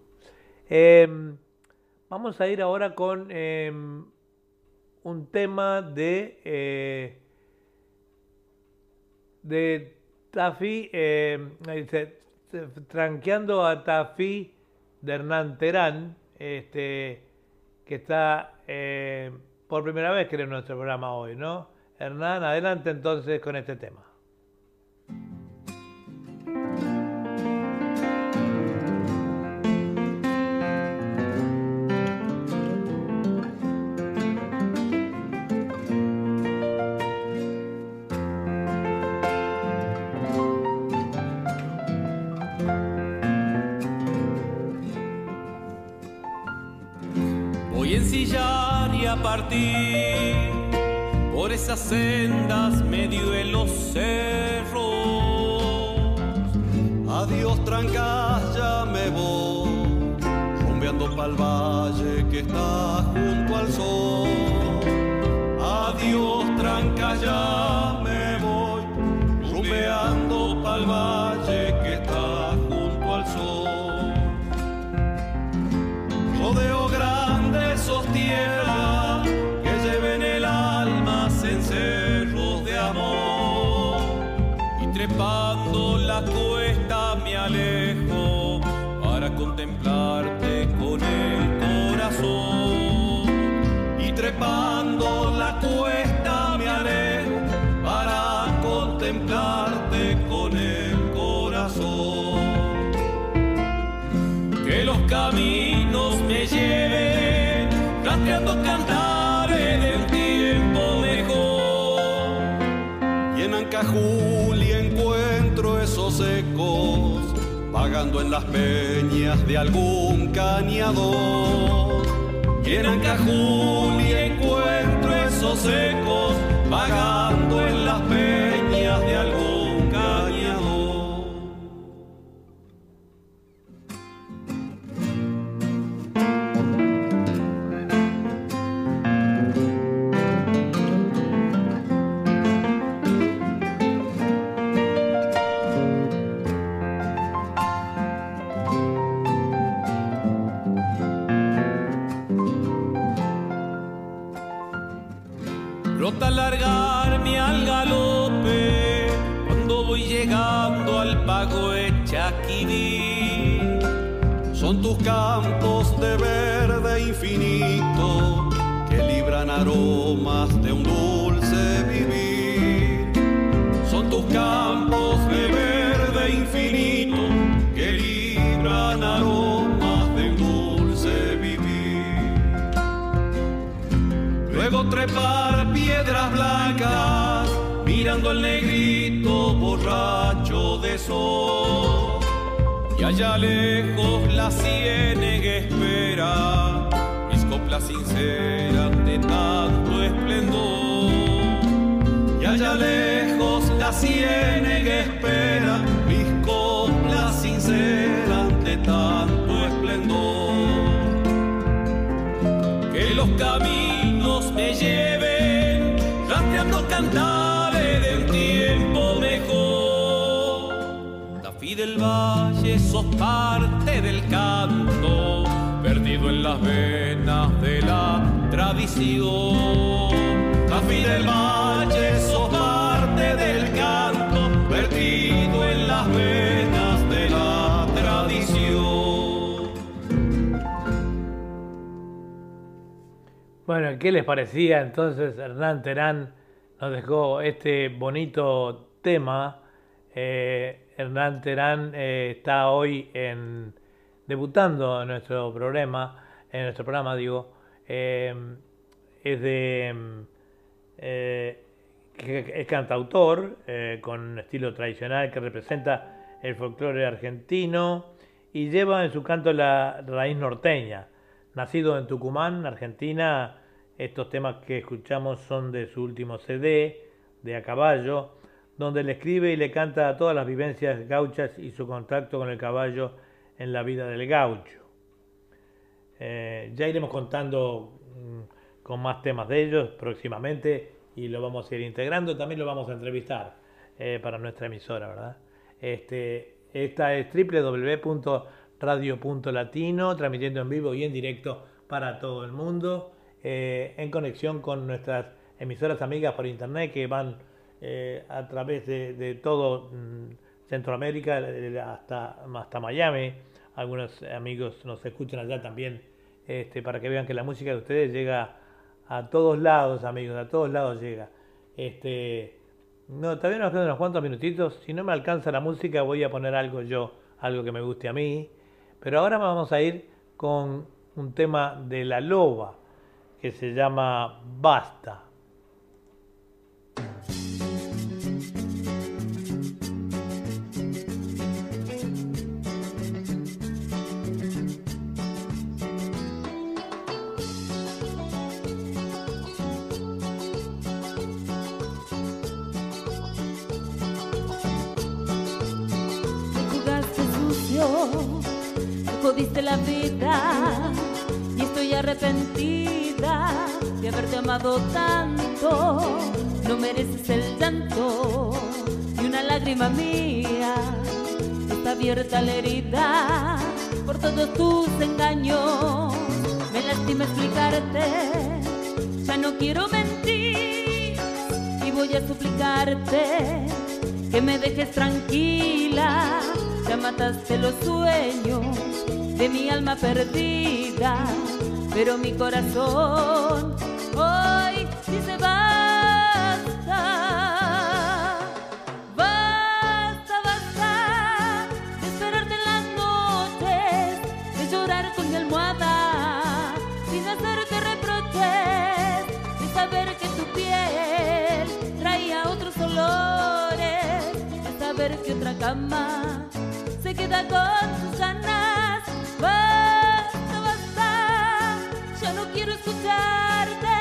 Vamos a ir ahora con em, un tema de de Tafi, eh, tranqueando a Tafi de Hernán Terán, este, que está eh, por primera vez creo en nuestro programa hoy, ¿no? Hernán, adelante entonces con este tema. Del valle, sos parte del canto, perdido en las venas de la tradición. Tafí del valle, sos parte del canto, perdido en las venas de la tradición. Bueno, ¿qué les parecía entonces? Hernán Terán nos dejó este bonito tema. Eh, Hernán Terán eh, está hoy debutando en nuestro programa, en nuestro programa digo, eh, es de eh, es cantautor con estilo tradicional que representa el folclore argentino y lleva en su canto la raíz norteña. Nacido en Tucumán, Argentina, estos temas que escuchamos son de su último CD, de A Caballo, donde le escribe y le canta todas las vivencias gauchas y su contacto con el caballo en la vida del gaucho. Eh, ya iremos contando mm, con más temas de ellos próximamente y lo vamos a ir integrando. También lo vamos a entrevistar eh, para nuestra emisora, ¿verdad? Este, esta es www.radio.latino, transmitiendo en vivo y en directo para todo el mundo, eh, en conexión con nuestras emisoras amigas por internet que van eh, a través de, todo mm, Centroamérica hasta, hasta Miami. Algunos amigos nos escuchan allá también este, para que vean que la música de ustedes llega a todos lados, amigos, a todos lados llega. Este, no, todavía nos quedan unos cuantos minutitos. Si no me alcanza la música, voy a poner algo yo, algo que me guste a mí. Pero ahora vamos a ir con un tema de la loba que se llama Basta. Arrepentida de haberte amado tanto. No mereces el llanto y una lágrima mía. Está abierta la herida por todos tus engaños. Me lastima explicarte, ya no quiero mentir y voy a suplicarte que me dejes tranquila. Ya mataste los sueños de mi alma perdida, pero mi corazón hoy dice basta. Basta, basta de esperarte en las noches, de llorar con mi almohada, sin hacerte reproches, de saber que tu piel traía otros olores, de saber que otra cama se queda con tus escucharte,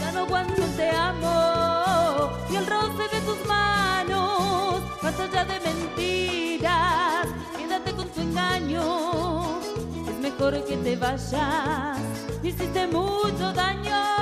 ya no aguanto te amo y el roce de tus manos, más allá de mentiras, quédate con tu engaño, es mejor que te vayas, hiciste mucho daño.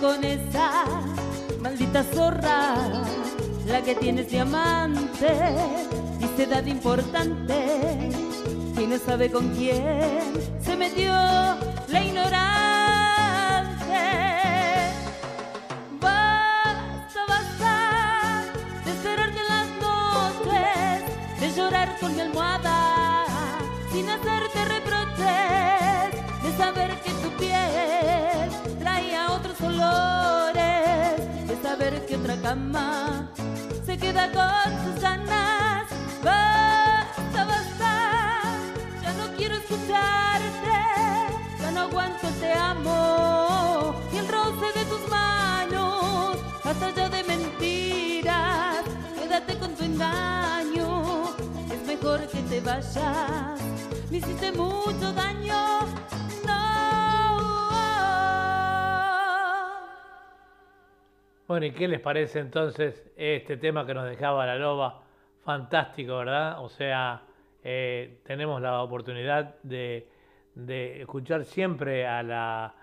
Con esa maldita zorra, la que tienes diamante, dice edad importante, y no sabe con quién se metió la ignorante. Basta, basta de esperarte las noches, de llorar con mi almohada, sin hacerte reproches, de saber que saber que otra cama se queda con sus ganas. Basta, basta, ya no quiero escucharte, ya no aguanto el te amo y el roce de tus manos, hasta ya de mentiras, quédate con tu engaño, es mejor que te vayas, me hiciste mucho daño. Bueno, ¿y qué les parece entonces este tema que nos dejaba la loba? Fantástico, ¿verdad? O sea, eh, tenemos la oportunidad de, escuchar siempre a la,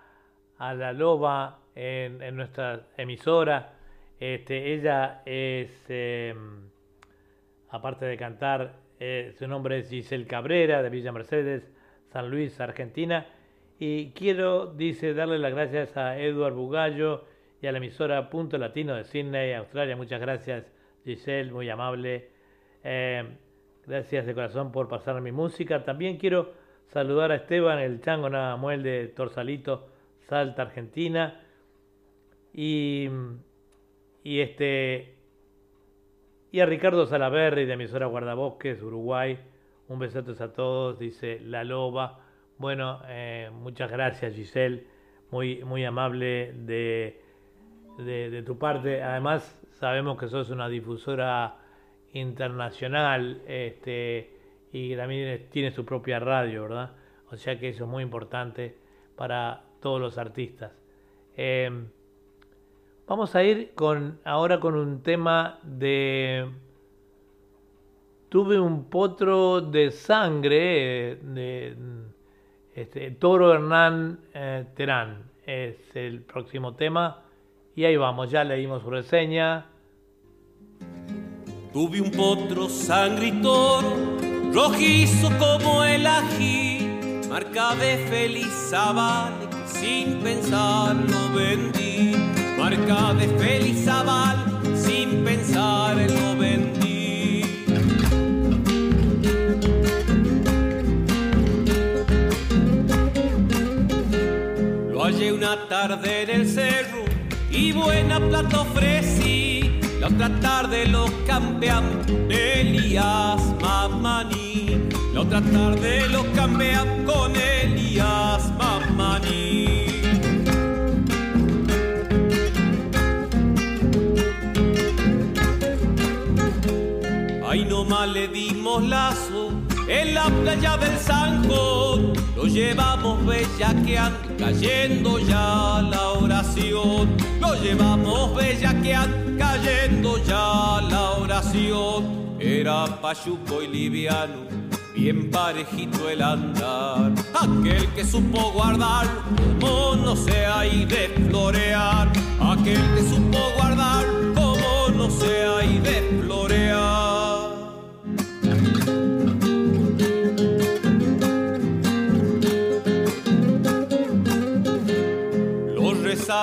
a la loba en, en nuestra emisora. Este, ella es, eh, aparte de cantar, eh, su nombre es Giselle Cabrera, de Villa Mercedes, San Luis, Argentina. Y quiero, dice, darle las gracias a Eduard Bugallo y a la emisora Punto Latino de Sydney, Australia. Muchas gracias, Giselle, muy amable. Eh, gracias de corazón por pasar mi música. También quiero saludar a Esteban, el chango Navamuel de Torsalito, Salta, Argentina. Y, y este y a Ricardo Salaverri de emisora Guardabosques, Uruguay. Un besote a todos, dice La Loba. Bueno, eh, muchas gracias Giselle, muy, muy amable de, de, tu parte. Además, sabemos que sos una difusora internacional este, y también tiene su propia radio, ¿verdad? O sea que eso es muy importante para todos los artistas. Eh, vamos a ir con, ahora con un tema de... Tuve un potro de sangre de este, Toro Hernán eh, Terán. Es el próximo tema. Y ahí vamos, ya leímos su reseña. Tuve un potro sangritor, rojizo como el ají, marca de feliz zabal, que sin pensar lo vendí. Marca de feliz zabal, sin pensar lo vendí. Lo hallé una tarde en el cerro y buena plata ofrecí. La otra tarde lo cambian Elías Mamani. La otra tarde lo cambian con Elías Mamani. Ahí nomás le dimos lazo en la playa del Zanjón. Lo llevamos bellaqueando, cayendo ya la oración. Lo llevamos bellaqueando, cayendo ya la oración. Era payuco y liviano, bien parejito el andar. Aquel que supo guardar, como no se hay de florear. Aquel que supo guardar, como no se hay de florear.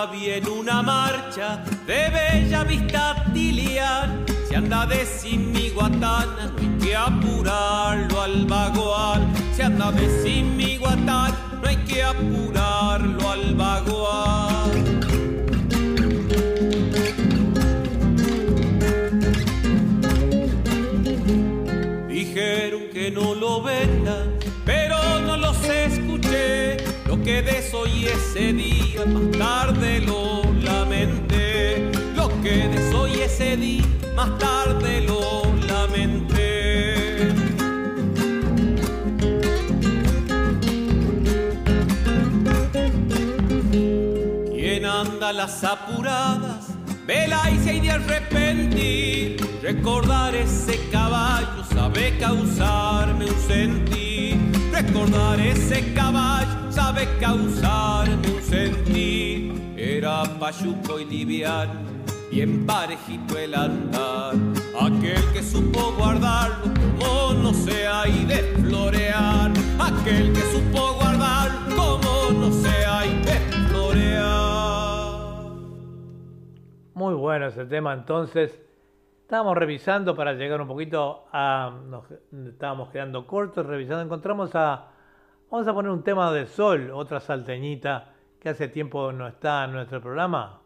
Bien una marcha de bella vista tilian. Si anda de simiguatana, no hay que apurarlo al vagual. Si anda de simiguatana, no hay que apurarlo al vagual. Que desoí ese día, más tarde lo lamenté. Lo que desoí ese día, más tarde lo lamenté. ¿Quién anda las apuradas? Vela y se hay de arrepentir. Recordar ese caballo sabe causarme un sentir. Recordar ese caballo sabe causarme un sentir. era payuco y liviano, bien parejito el andar. Aquel que supo guardarlo como no sea y de florear. Aquel que supo guardarlo como no sea y de florear. Muy bueno ese tema entonces. Estábamos revisando para llegar un poquito a... Nos estábamos quedando cortos revisando. Encontramos a... Vamos a poner un tema de sol, otra salteñita que hace tiempo no está en nuestro programa.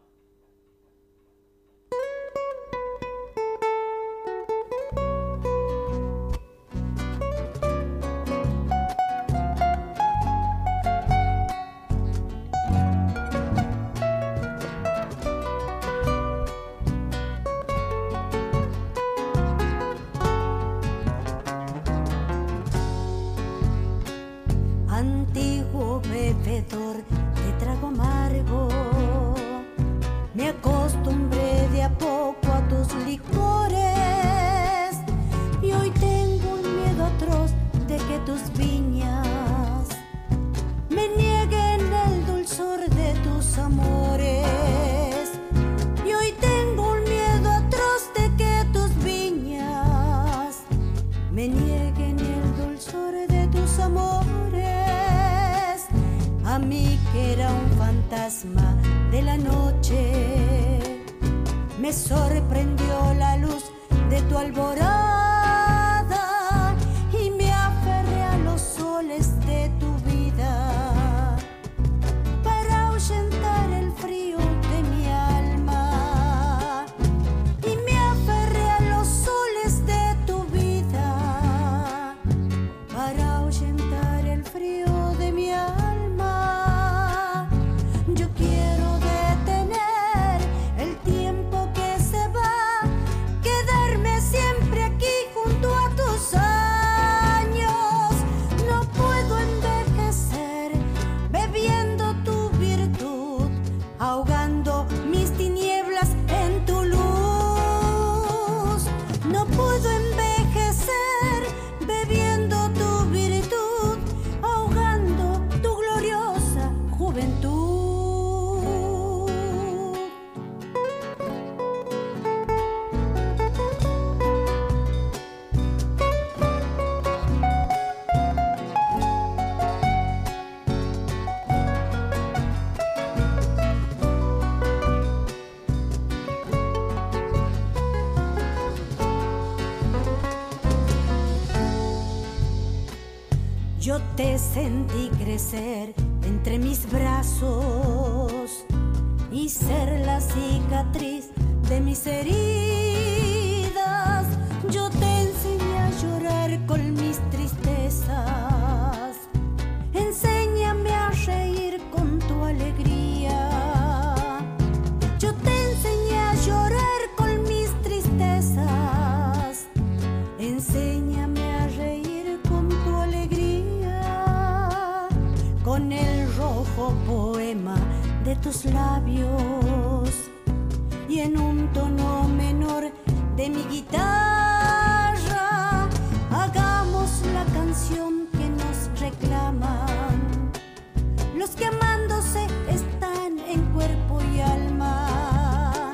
Los que amándose están en cuerpo y alma.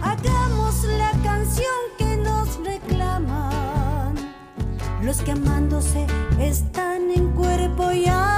Hagamos la canción que nos reclaman. Los que amándose están en cuerpo y alma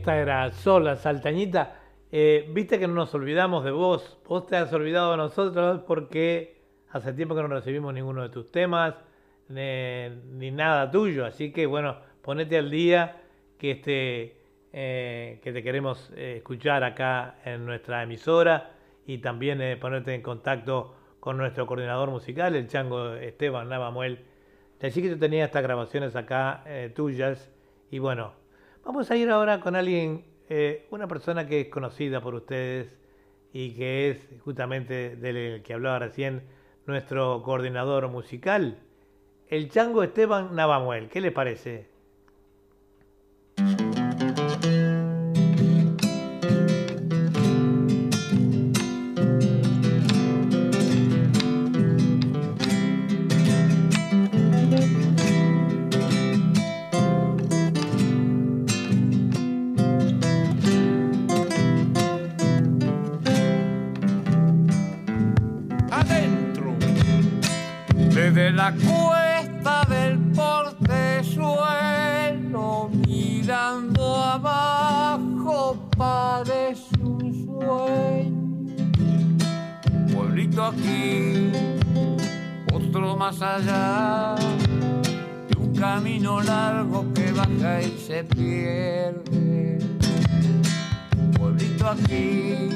Esta era sola, saltañita. Eh, Viste que no nos olvidamos de vos. Vos te has olvidado de nosotros porque hace tiempo que no recibimos ninguno de tus temas, ni, nada tuyo. Así que bueno, ponete al día que, este, eh, que te queremos eh, escuchar acá en nuestra emisora y también ponerte en contacto con nuestro coordinador musical, el chango Esteban Navamuel. Así que yo tenía estas grabaciones acá tuyas. Y bueno, vamos a ir ahora con alguien, eh, una persona que es conocida por ustedes y que es justamente del que hablaba recién nuestro coordinador musical, el chango Esteban Navamuel. ¿Qué le parece? Más allá, de un camino largo que baja y se pierde. Pueblito aquí,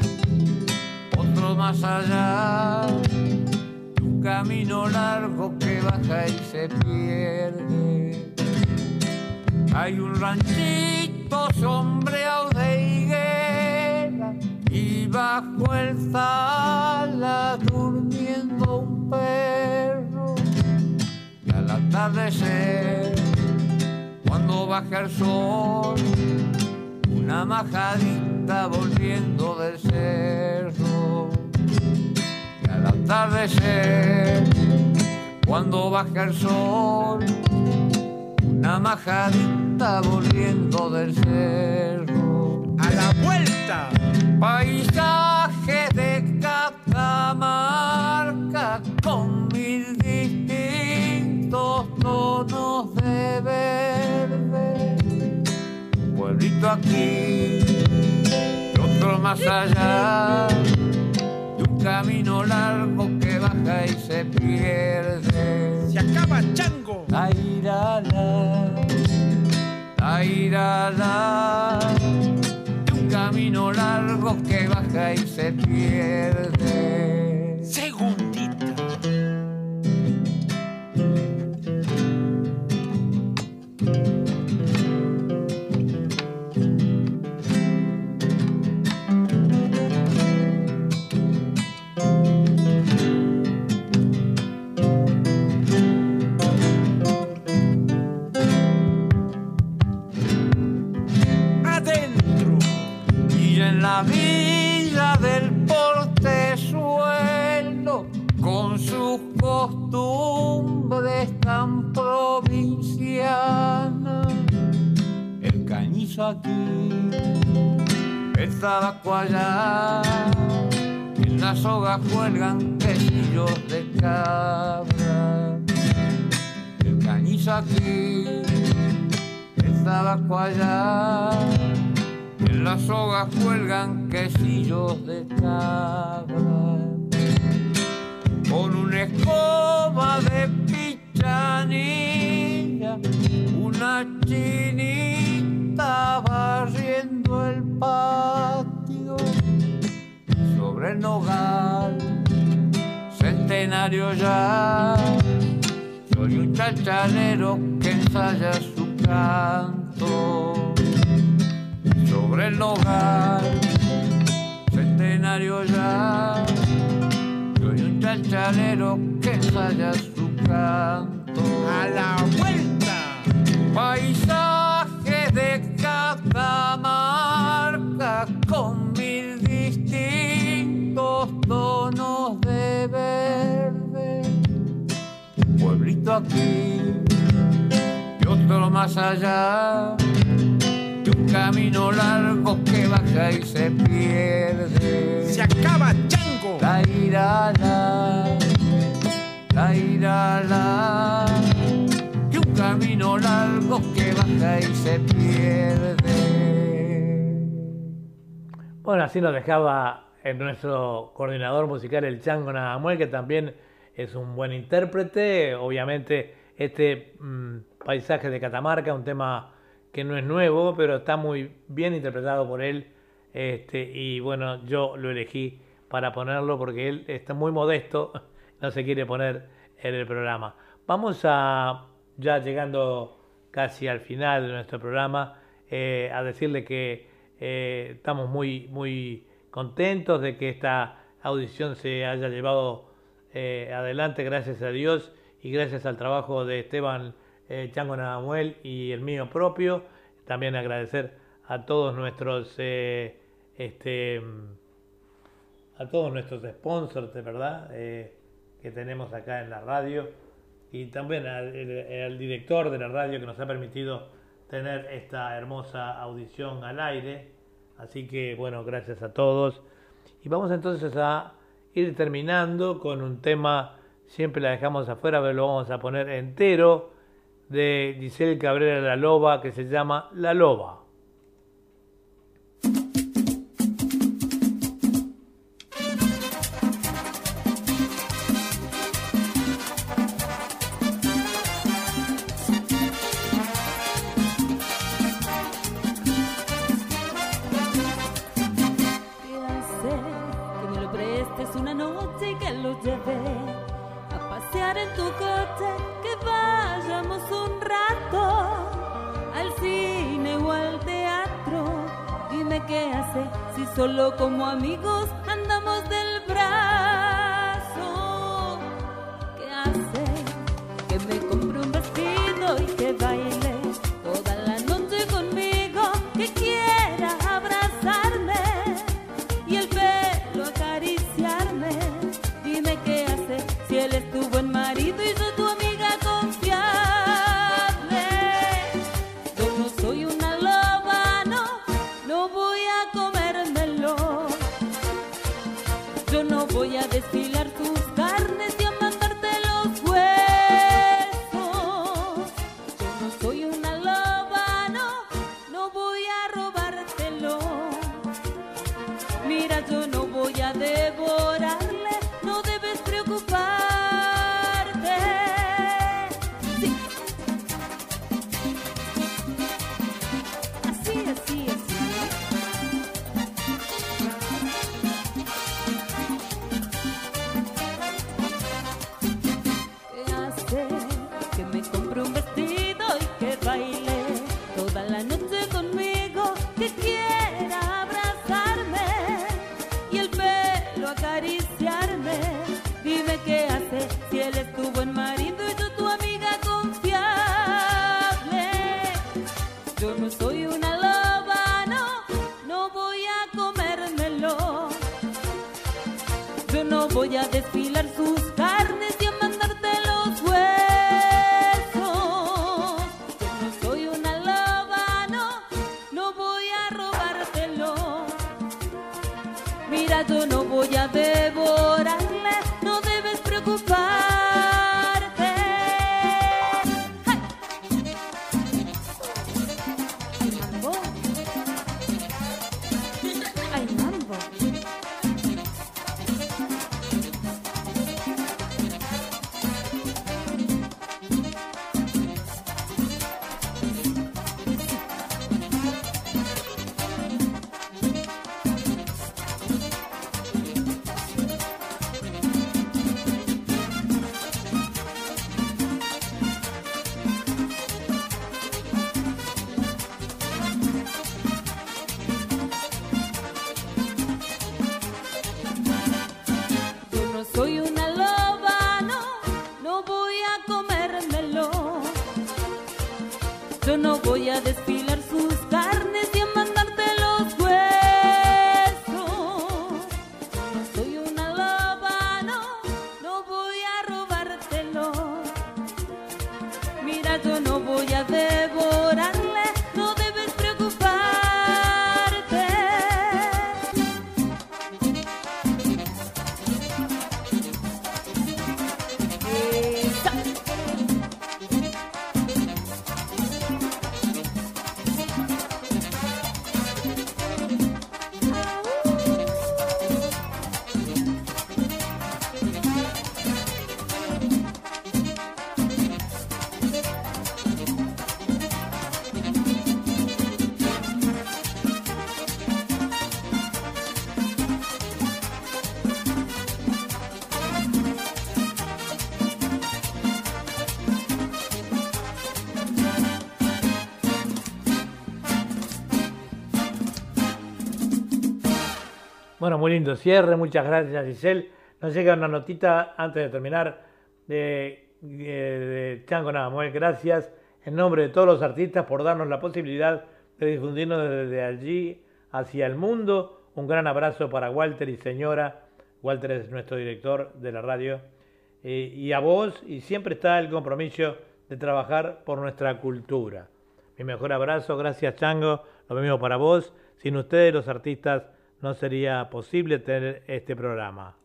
otro más allá camino largo que baja y se pierde. Hay un ranchito sombreado de higuera y bajo el sala durmiendo un perro. Y al atardecer, cuando baja el sol, una majadita volviendo del cerro al atardecer, cuando baja el sol, una majadita volviendo del cerro. A la vuelta. Paisaje de Catamarca aquí y otro más allá camino largo que baja y se pierde. Se acaba chango. La ira la, ira de un camino largo que baja y se pierde. Segundita. Tabaco allá, en la soga cuelgan quesillos de cabra. El cañizo aquí, el tabaco en las sogas cuelgan quesillos de cabra. Con una escoba de pichanilla, una chinita barriendo el patio. Sobre el nogal, centenario ya, soy un chachalero que ensaya su canto sobre el hogar, centenario ya. Soy un chachalero que ensaya su canto. A la vuelta. Paisaje de Con mil distintos tonos de verde. Pueblito aquí y otro más allá camino largo que baja y se pierde. Se acaba chango. La irala, la irala. Y un camino largo que baja y se pierde. Bueno, así nos dejaba nuestro coordinador musical, el Chango Nadamuel, que también es un buen intérprete. Obviamente, este mm, paisaje de Catamarca, un tema que no es nuevo, pero está muy bien interpretado por él. Este, y bueno, yo lo elegí para ponerlo porque él está muy modesto, no se quiere poner en el programa. Vamos a, ya llegando casi al final de nuestro programa, eh, a decirle que eh, estamos muy, muy contentos de que esta audición se haya llevado eh, adelante, gracias a Dios y gracias al trabajo de Esteban eh, Chango Namuel y el mío propio. También agradecer a todos nuestros este, a todos nuestros sponsors, de verdad, que tenemos acá en la radio y también al director de la radio que nos ha permitido tener esta hermosa audición al aire. Así que bueno, gracias a todos. Y vamos entonces a ir terminando con un tema, siempre la dejamos afuera, pero lo vamos a poner entero, de Giselle Cabrera La Loba, que se llama La Loba. solo como amigos lindo cierre, muchas gracias Giselle. Nos llega una notita antes de terminar de, de, Chango Nadamuel. Gracias en nombre de todos los artistas por darnos la posibilidad de difundirnos desde allí hacia el mundo. Un gran abrazo para Walter y señora. Walter es nuestro director de la radio. Eh, y a vos, y siempre está el compromiso de trabajar por nuestra cultura. Mi mejor abrazo, gracias Chango, lo mismo para vos. Sin ustedes, los artistas, no sería posible tener este programa.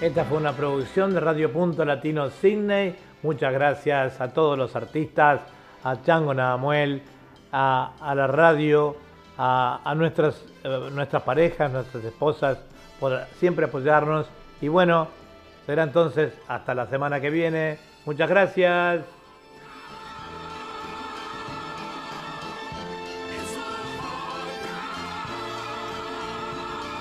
Esta fue una producción de Radio Punto Latino Sydney. Muchas gracias a todos los artistas, a Chango Nadamuel, a, la radio, a, nuestras, eh, nuestras parejas, nuestras esposas, por siempre apoyarnos. Y bueno, será entonces hasta la semana que viene. Muchas gracias.